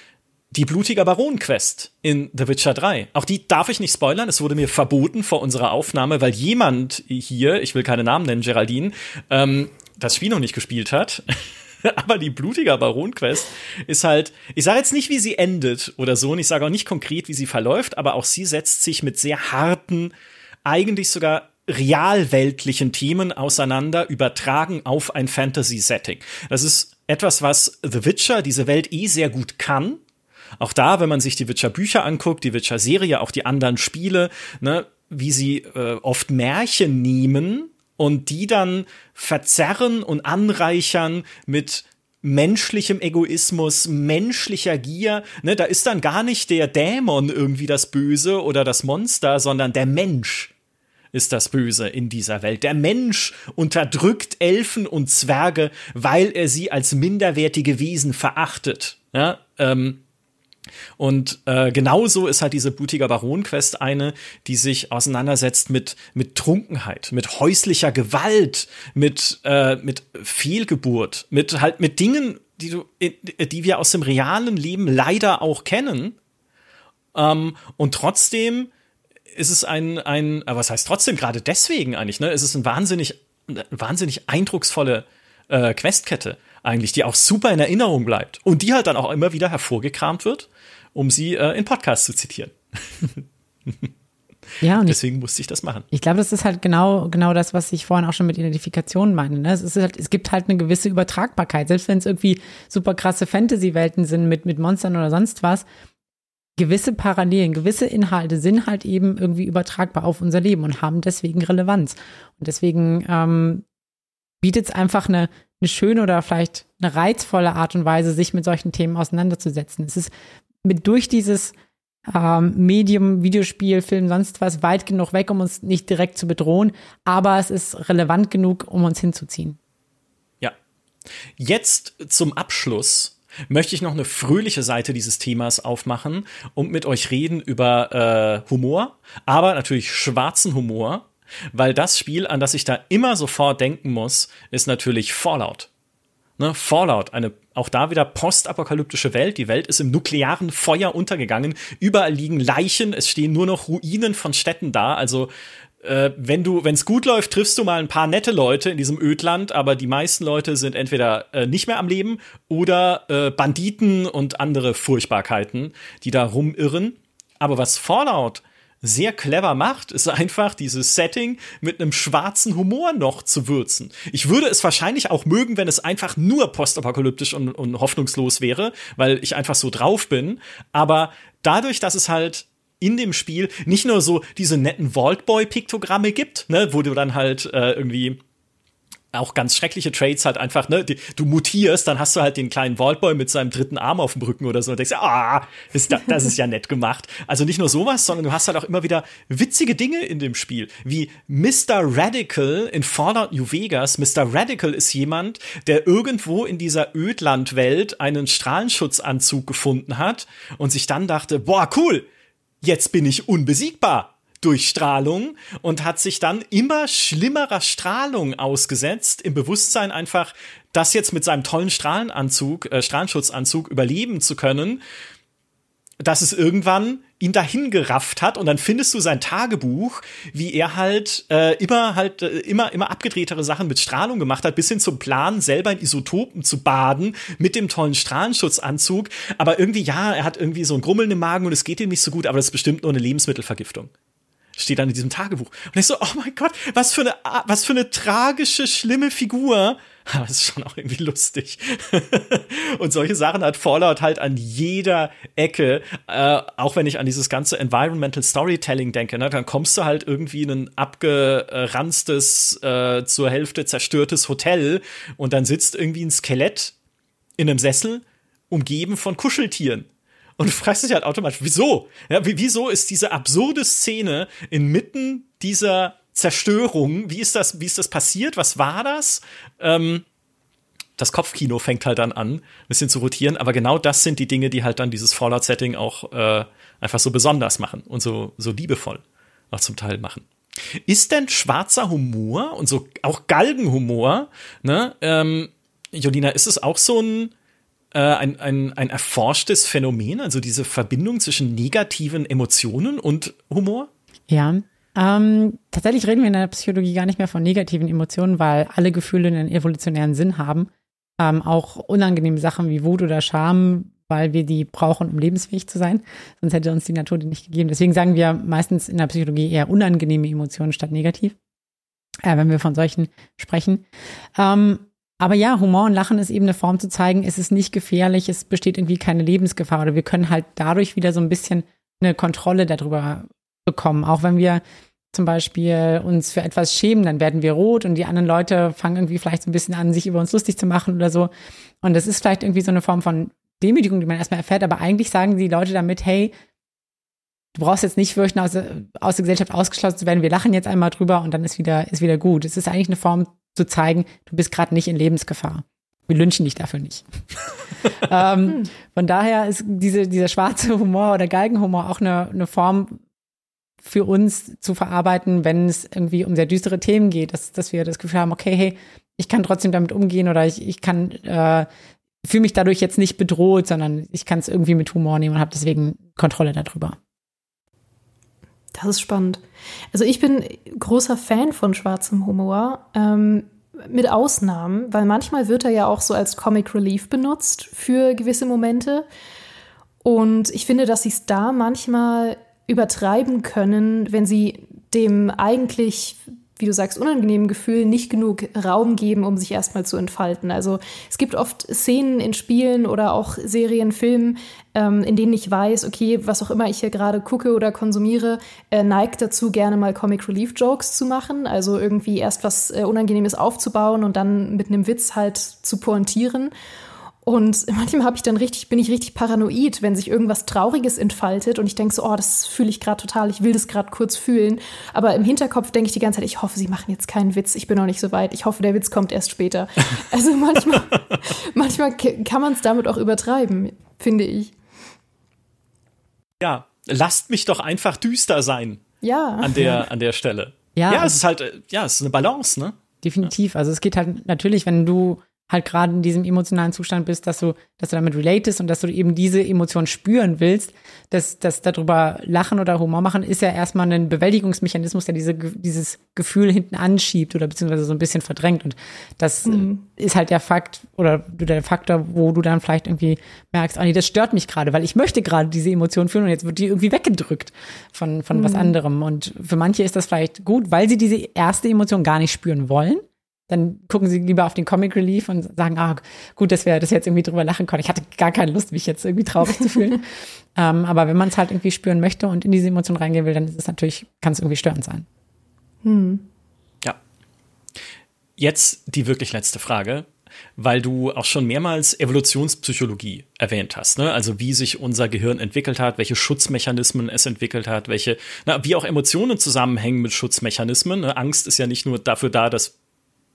Die blutiger Baron-Quest in The Witcher 3. Auch die darf ich nicht spoilern. Es wurde mir verboten vor unserer Aufnahme, weil jemand hier, ich will keine Namen nennen, Geraldine, ähm, das Spiel noch nicht gespielt hat. aber die blutiger Baron-Quest ist halt, ich sage jetzt nicht, wie sie endet oder so, und ich sage auch nicht konkret, wie sie verläuft, aber auch sie setzt sich mit sehr harten, eigentlich sogar realweltlichen Themen auseinander, übertragen auf ein Fantasy-Setting. Das ist etwas, was The Witcher, diese Welt eh sehr gut kann. Auch da, wenn man sich die Witcher-Bücher anguckt, die Witcher-Serie, auch die anderen Spiele, ne, wie sie äh, oft Märchen nehmen und die dann verzerren und anreichern mit menschlichem Egoismus, menschlicher Gier. Ne, da ist dann gar nicht der Dämon irgendwie das Böse oder das Monster, sondern der Mensch ist das Böse in dieser Welt. Der Mensch unterdrückt Elfen und Zwerge, weil er sie als minderwertige Wesen verachtet. Ja, ähm, und äh, genauso ist halt diese blutiger Baron-Quest eine, die sich auseinandersetzt mit, mit Trunkenheit, mit häuslicher Gewalt, mit, äh, mit Fehlgeburt, mit halt mit Dingen, die du, die wir aus dem realen Leben leider auch kennen. Ähm, und trotzdem ist es ein, ein, was heißt trotzdem gerade deswegen eigentlich, ne? Es ist ein wahnsinnig, wahnsinnig eindrucksvolle äh, Questkette eigentlich, die auch super in Erinnerung bleibt und die halt dann auch immer wieder hervorgekramt wird um sie äh, in Podcasts zu zitieren. Ja, und deswegen ich, musste ich das machen. Ich glaube, das ist halt genau, genau das, was ich vorhin auch schon mit Identifikation meine. Ne? Es, ist halt, es gibt halt eine gewisse Übertragbarkeit, selbst wenn es irgendwie super krasse Fantasy-Welten sind mit, mit Monstern oder sonst was. Gewisse Parallelen, gewisse Inhalte sind halt eben irgendwie übertragbar auf unser Leben und haben deswegen Relevanz. Und deswegen ähm, bietet es einfach eine, eine schöne oder vielleicht eine reizvolle Art und Weise, sich mit solchen Themen auseinanderzusetzen. Es ist mit durch dieses ähm, Medium, Videospiel, Film, sonst was weit genug weg, um uns nicht direkt zu bedrohen, aber es ist relevant genug, um uns hinzuziehen. Ja. Jetzt zum Abschluss möchte ich noch eine fröhliche Seite dieses Themas aufmachen und mit euch reden über äh, Humor, aber natürlich schwarzen Humor, weil das Spiel, an das ich da immer sofort denken muss, ist natürlich Fallout. Ne, Fallout, eine auch da wieder postapokalyptische Welt. Die Welt ist im nuklearen Feuer untergegangen. Überall liegen Leichen. Es stehen nur noch Ruinen von Städten da. Also äh, wenn du, wenn es gut läuft, triffst du mal ein paar nette Leute in diesem Ödland, aber die meisten Leute sind entweder äh, nicht mehr am Leben oder äh, Banditen und andere Furchtbarkeiten, die da rumirren. Aber was Fallout sehr clever macht, ist einfach dieses Setting mit einem schwarzen Humor noch zu würzen. Ich würde es wahrscheinlich auch mögen, wenn es einfach nur postapokalyptisch und, und hoffnungslos wäre, weil ich einfach so drauf bin. Aber dadurch, dass es halt in dem Spiel nicht nur so diese netten Vaultboy-Piktogramme gibt, ne, wo du dann halt äh, irgendwie auch ganz schreckliche Trades halt einfach, ne, die, du mutierst, dann hast du halt den kleinen Vaultboy mit seinem dritten Arm auf dem Rücken oder so und denkst, ah, ist da, das ist ja nett gemacht. Also nicht nur sowas, sondern du hast halt auch immer wieder witzige Dinge in dem Spiel, wie Mr. Radical in Fallout New Vegas. Mr. Radical ist jemand, der irgendwo in dieser Ödlandwelt einen Strahlenschutzanzug gefunden hat und sich dann dachte, boah, cool, jetzt bin ich unbesiegbar durch Strahlung und hat sich dann immer schlimmerer Strahlung ausgesetzt, im Bewusstsein einfach, das jetzt mit seinem tollen Strahlenanzug, äh, Strahlenschutzanzug überleben zu können. dass es irgendwann ihn dahin gerafft hat und dann findest du sein Tagebuch, wie er halt äh, immer halt äh, immer immer abgedrehtere Sachen mit Strahlung gemacht hat, bis hin zum Plan selber in Isotopen zu baden mit dem tollen Strahlenschutzanzug, aber irgendwie ja, er hat irgendwie so ein Grummeln im Magen und es geht ihm nicht so gut, aber das ist bestimmt nur eine Lebensmittelvergiftung steht dann in diesem Tagebuch. Und ich so, oh mein Gott, was für eine, was für eine tragische, schlimme Figur. Aber es ist schon auch irgendwie lustig. und solche Sachen hat Fallout halt an jeder Ecke. Äh, auch wenn ich an dieses ganze Environmental Storytelling denke, ne, dann kommst du halt irgendwie in ein abgeranztes, äh, zur Hälfte zerstörtes Hotel und dann sitzt irgendwie ein Skelett in einem Sessel, umgeben von Kuscheltieren. Und du fragst dich halt automatisch, wieso? Ja, wieso ist diese absurde Szene inmitten dieser Zerstörung? Wie ist das, wie ist das passiert? Was war das? Ähm, das Kopfkino fängt halt dann an, ein bisschen zu rotieren, aber genau das sind die Dinge, die halt dann dieses Fallout-Setting auch äh, einfach so besonders machen und so, so liebevoll auch zum Teil machen. Ist denn schwarzer Humor und so auch Galgenhumor, ne, ähm, Jolina, ist es auch so ein, ein, ein, ein erforschtes Phänomen, also diese Verbindung zwischen negativen Emotionen und Humor? Ja. Ähm, tatsächlich reden wir in der Psychologie gar nicht mehr von negativen Emotionen, weil alle Gefühle einen evolutionären Sinn haben. Ähm, auch unangenehme Sachen wie Wut oder Scham, weil wir die brauchen, um lebensfähig zu sein. Sonst hätte uns die Natur die nicht gegeben. Deswegen sagen wir meistens in der Psychologie eher unangenehme Emotionen statt negativ, äh, wenn wir von solchen sprechen. Ähm, aber ja, Humor und Lachen ist eben eine Form zu zeigen, es ist nicht gefährlich, es besteht irgendwie keine Lebensgefahr oder wir können halt dadurch wieder so ein bisschen eine Kontrolle darüber bekommen. Auch wenn wir zum Beispiel uns für etwas schämen, dann werden wir rot und die anderen Leute fangen irgendwie vielleicht so ein bisschen an, sich über uns lustig zu machen oder so. Und das ist vielleicht irgendwie so eine Form von Demütigung, die man erstmal erfährt, aber eigentlich sagen die Leute damit, hey, du brauchst jetzt nicht fürchten, aus, aus der Gesellschaft ausgeschlossen zu werden, wir lachen jetzt einmal drüber und dann ist wieder, ist wieder gut. Es ist eigentlich eine Form zu zeigen, du bist gerade nicht in Lebensgefahr. Wir lynchen dich dafür nicht. ähm, von daher ist diese, dieser schwarze Humor oder Galgenhumor auch eine, eine Form für uns zu verarbeiten, wenn es irgendwie um sehr düstere Themen geht, dass, dass wir das Gefühl haben, okay, hey, ich kann trotzdem damit umgehen oder ich, ich kann äh, fühle mich dadurch jetzt nicht bedroht, sondern ich kann es irgendwie mit Humor nehmen und habe deswegen Kontrolle darüber. Das ist spannend. Also ich bin großer Fan von schwarzem Humor. Ähm, mit Ausnahmen, weil manchmal wird er ja auch so als Comic Relief benutzt für gewisse Momente. Und ich finde, dass sie es da manchmal übertreiben können, wenn sie dem eigentlich wie du sagst, unangenehmen Gefühlen nicht genug Raum geben, um sich erstmal zu entfalten. Also es gibt oft Szenen in Spielen oder auch Serien, Filmen, ähm, in denen ich weiß, okay, was auch immer ich hier gerade gucke oder konsumiere, äh, neigt dazu, gerne mal Comic Relief Jokes zu machen. Also irgendwie erst was äh, Unangenehmes aufzubauen und dann mit einem Witz halt zu pointieren. Und manchmal habe ich dann richtig, bin ich richtig paranoid, wenn sich irgendwas Trauriges entfaltet und ich denke so, oh, das fühle ich gerade total, ich will das gerade kurz fühlen. Aber im Hinterkopf denke ich die ganze Zeit, ich hoffe, sie machen jetzt keinen Witz, ich bin noch nicht so weit, ich hoffe, der Witz kommt erst später. Also manchmal, manchmal kann man es damit auch übertreiben, finde ich. Ja, lasst mich doch einfach düster sein. Ja. An der, an der Stelle. Ja. Ja, es ist halt, äh, ja, es ist eine Balance, ne? Definitiv. Also es geht halt natürlich, wenn du halt gerade in diesem emotionalen Zustand bist, dass du, dass du damit relatest und dass du eben diese Emotion spüren willst, dass, dass darüber lachen oder Humor machen, ist ja erstmal ein Bewältigungsmechanismus, der diese, dieses Gefühl hinten anschiebt oder beziehungsweise so ein bisschen verdrängt. Und das mhm. ist halt der Fakt oder der Faktor, wo du dann vielleicht irgendwie merkst, oh nee, das stört mich gerade, weil ich möchte gerade diese Emotion fühlen und jetzt wird die irgendwie weggedrückt von, von mhm. was anderem. Und für manche ist das vielleicht gut, weil sie diese erste Emotion gar nicht spüren wollen dann gucken sie lieber auf den Comic Relief und sagen, ah, gut, dass wir das jetzt irgendwie drüber lachen können. Ich hatte gar keine Lust, mich jetzt irgendwie traurig zu fühlen. ähm, aber wenn man es halt irgendwie spüren möchte und in diese Emotion reingehen will, dann ist es natürlich, kann es irgendwie störend sein. Hm. Ja. Jetzt die wirklich letzte Frage, weil du auch schon mehrmals Evolutionspsychologie erwähnt hast, ne? Also wie sich unser Gehirn entwickelt hat, welche Schutzmechanismen es entwickelt hat, welche, na, wie auch Emotionen zusammenhängen mit Schutzmechanismen. Ne? Angst ist ja nicht nur dafür da, dass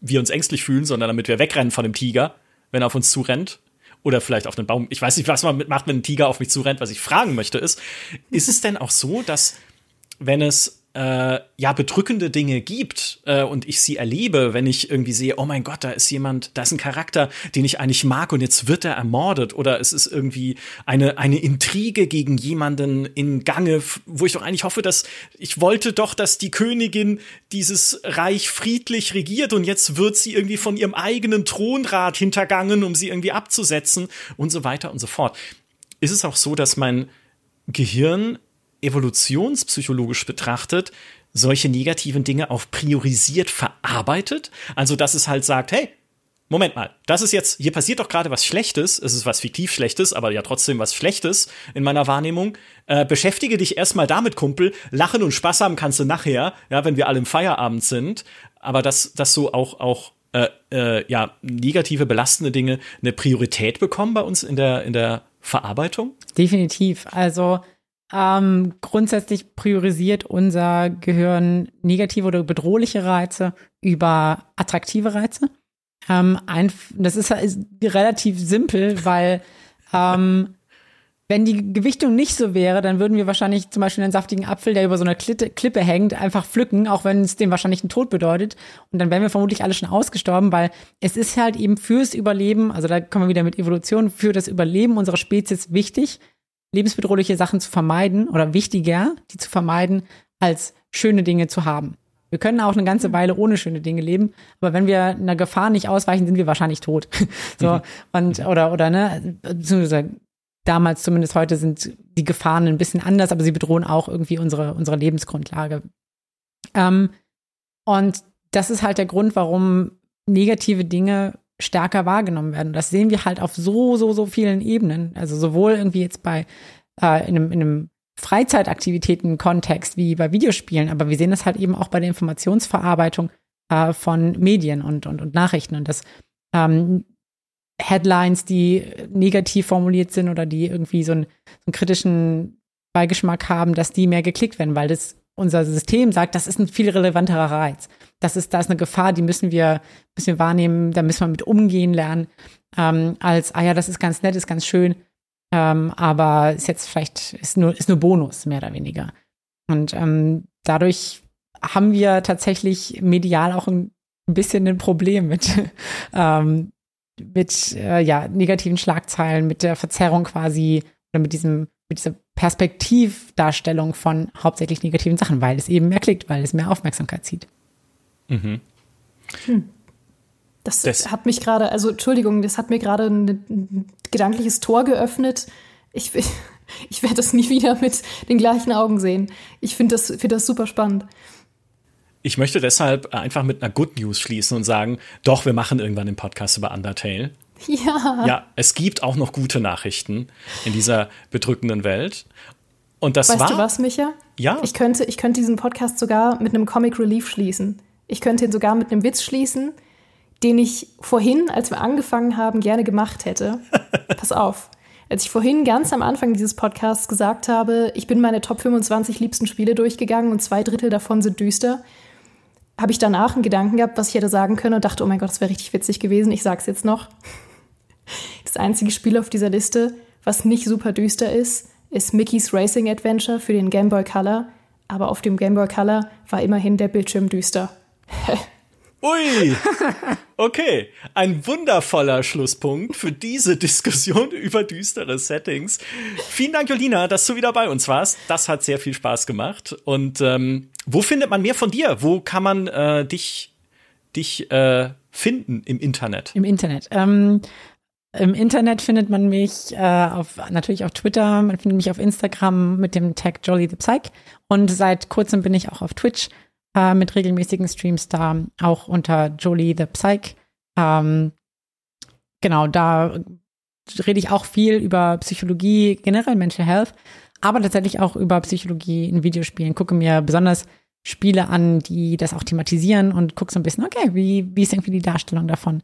wir uns ängstlich fühlen, sondern damit wir wegrennen von dem Tiger, wenn er auf uns zurennt. Oder vielleicht auf einen Baum. Ich weiß nicht, was man mitmacht, wenn ein Tiger auf mich zurennt. Was ich fragen möchte ist, ist es denn auch so, dass wenn es äh, ja bedrückende Dinge gibt äh, und ich sie erlebe, wenn ich irgendwie sehe, oh mein Gott, da ist jemand, da ist ein Charakter, den ich eigentlich mag und jetzt wird er ermordet oder es ist irgendwie eine eine Intrige gegen jemanden in Gange, wo ich doch eigentlich hoffe, dass ich wollte doch, dass die Königin dieses Reich friedlich regiert und jetzt wird sie irgendwie von ihrem eigenen Thronrat hintergangen, um sie irgendwie abzusetzen und so weiter und so fort. Ist es auch so, dass mein Gehirn evolutionspsychologisch betrachtet solche negativen Dinge auch priorisiert verarbeitet. Also, dass es halt sagt, hey, Moment mal, das ist jetzt, hier passiert doch gerade was Schlechtes, es ist was fiktiv Schlechtes, aber ja trotzdem was Schlechtes in meiner Wahrnehmung. Äh, beschäftige dich erstmal damit, Kumpel. Lachen und Spaß haben kannst du nachher, ja, wenn wir alle im Feierabend sind. Aber dass, dass so auch, auch äh, äh, ja, negative, belastende Dinge eine Priorität bekommen bei uns in der, in der Verarbeitung? Definitiv. Also ähm, grundsätzlich priorisiert unser Gehirn negative oder bedrohliche Reize über attraktive Reize. Ähm, ein, das ist, ist, relativ simpel, weil ähm, wenn die Gewichtung nicht so wäre, dann würden wir wahrscheinlich zum Beispiel einen saftigen Apfel, der über so einer Klitte, Klippe hängt, einfach pflücken, auch wenn es dem wahrscheinlich einen Tod bedeutet. Und dann wären wir vermutlich alle schon ausgestorben, weil es ist halt eben fürs Überleben, also da kommen wir wieder mit Evolution, für das Überleben unserer Spezies wichtig, lebensbedrohliche Sachen zu vermeiden oder wichtiger, die zu vermeiden, als schöne Dinge zu haben. Wir können auch eine ganze Weile ohne schöne Dinge leben, aber wenn wir einer Gefahr nicht ausweichen, sind wir wahrscheinlich tot. so und oder oder ne, beziehungsweise damals zumindest heute sind die Gefahren ein bisschen anders, aber sie bedrohen auch irgendwie unsere unsere Lebensgrundlage. Ähm, und das ist halt der Grund, warum negative Dinge stärker wahrgenommen werden. Das sehen wir halt auf so, so, so vielen Ebenen. Also sowohl irgendwie jetzt bei äh, in einem, in einem Freizeitaktivitäten-Kontext wie bei Videospielen, aber wir sehen das halt eben auch bei der Informationsverarbeitung äh, von Medien und, und, und Nachrichten und das ähm, Headlines, die negativ formuliert sind oder die irgendwie so einen, so einen kritischen Beigeschmack haben, dass die mehr geklickt werden, weil das unser System sagt, das ist ein viel relevanterer Reiz das ist, da ist eine Gefahr, die müssen wir, müssen wir wahrnehmen, da müssen wir mit umgehen lernen, ähm, als, ah ja, das ist ganz nett, ist ganz schön, ähm, aber ist jetzt vielleicht, ist nur, ist nur Bonus, mehr oder weniger. Und ähm, dadurch haben wir tatsächlich medial auch ein, ein bisschen ein Problem mit, ähm, mit äh, ja, negativen Schlagzeilen, mit der Verzerrung quasi oder mit diesem, mit dieser Perspektivdarstellung von hauptsächlich negativen Sachen, weil es eben mehr klickt, weil es mehr Aufmerksamkeit zieht. Mhm. Hm. Das, das, hat mich gerade, also Entschuldigung, das hat mir gerade ein, ein, gedankliches Tor geöffnet. Ich, ich, ich werde das nie wieder mit den gleichen Augen sehen. Ich finde das, find das super spannend. Ich möchte deshalb einfach mit einer Good News schließen und sagen, doch, wir machen irgendwann den Podcast über Undertale. Ja. Ja, es gibt auch noch gute Nachrichten in dieser bedrückenden Welt. Und das weißt war. Weißt du was, Micha? Ja. Ich könnte, ich könnte diesen Podcast sogar mit einem Comic Relief schließen. Ich könnte ihn sogar mit einem Witz schließen, den ich vorhin, als wir angefangen haben, gerne gemacht hätte. Pass auf. Als ich vorhin ganz am Anfang dieses Podcasts gesagt habe, ich bin meine Top 25 liebsten Spiele durchgegangen und zwei Drittel davon sind düster, habe ich danach einen Gedanken gehabt, was ich hätte sagen können und dachte, oh mein Gott, das wäre richtig witzig gewesen. Ich sag's jetzt noch. Das einzige Spiel auf dieser Liste, was nicht super düster ist, ist Mickey's Racing Adventure für den Game Boy Color. Aber auf dem Game Boy Color war immerhin der Bildschirm düster. Ui, okay. Ein wundervoller Schlusspunkt für diese Diskussion über düstere Settings. Vielen Dank, Jolina, dass du wieder bei uns warst. Das hat sehr viel Spaß gemacht. Und ähm, wo findet man mehr von dir? Wo kann man äh, dich, dich äh, finden im Internet? Im Internet. Ähm, Im Internet findet man mich äh, auf, natürlich auf Twitter, man findet mich auf Instagram mit dem Tag Jolly the Psych. Und seit kurzem bin ich auch auf Twitch äh, mit regelmäßigen Streams da, auch unter Jolie the Psych. Ähm, genau, da rede ich auch viel über Psychologie, generell Mental Health, aber tatsächlich auch über Psychologie in Videospielen. Gucke mir besonders Spiele an, die das auch thematisieren und gucke so ein bisschen, okay, wie, wie ist irgendwie die Darstellung davon?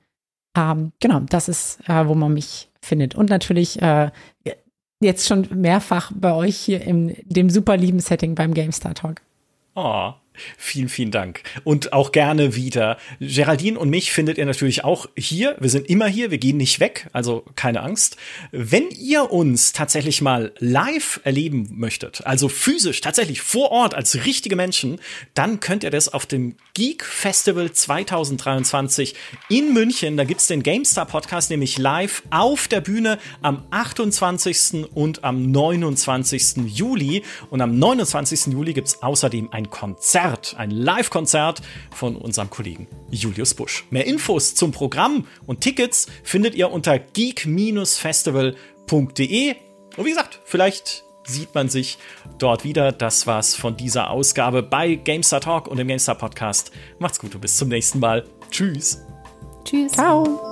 Ähm, genau, das ist, äh, wo man mich findet. Und natürlich äh, jetzt schon mehrfach bei euch hier in dem super lieben Setting beim GameStar Talk. Oh, Vielen, vielen Dank. Und auch gerne wieder. Geraldine und mich findet ihr natürlich auch hier. Wir sind immer hier, wir gehen nicht weg, also keine Angst. Wenn ihr uns tatsächlich mal live erleben möchtet, also physisch, tatsächlich vor Ort als richtige Menschen, dann könnt ihr das auf dem Geek Festival 2023 in München. Da gibt's den GameStar Podcast nämlich live auf der Bühne am 28. und am 29. Juli. Und am 29. Juli gibt's außerdem ein Konzert Konzert, ein Live-Konzert von unserem Kollegen Julius Busch. Mehr Infos zum Programm und Tickets findet ihr unter geek-festival.de. Und wie gesagt, vielleicht sieht man sich dort wieder. Das war's von dieser Ausgabe bei GameStar Talk und dem GameStar Podcast. Macht's gut und bis zum nächsten Mal. Tschüss. Tschüss. Ciao.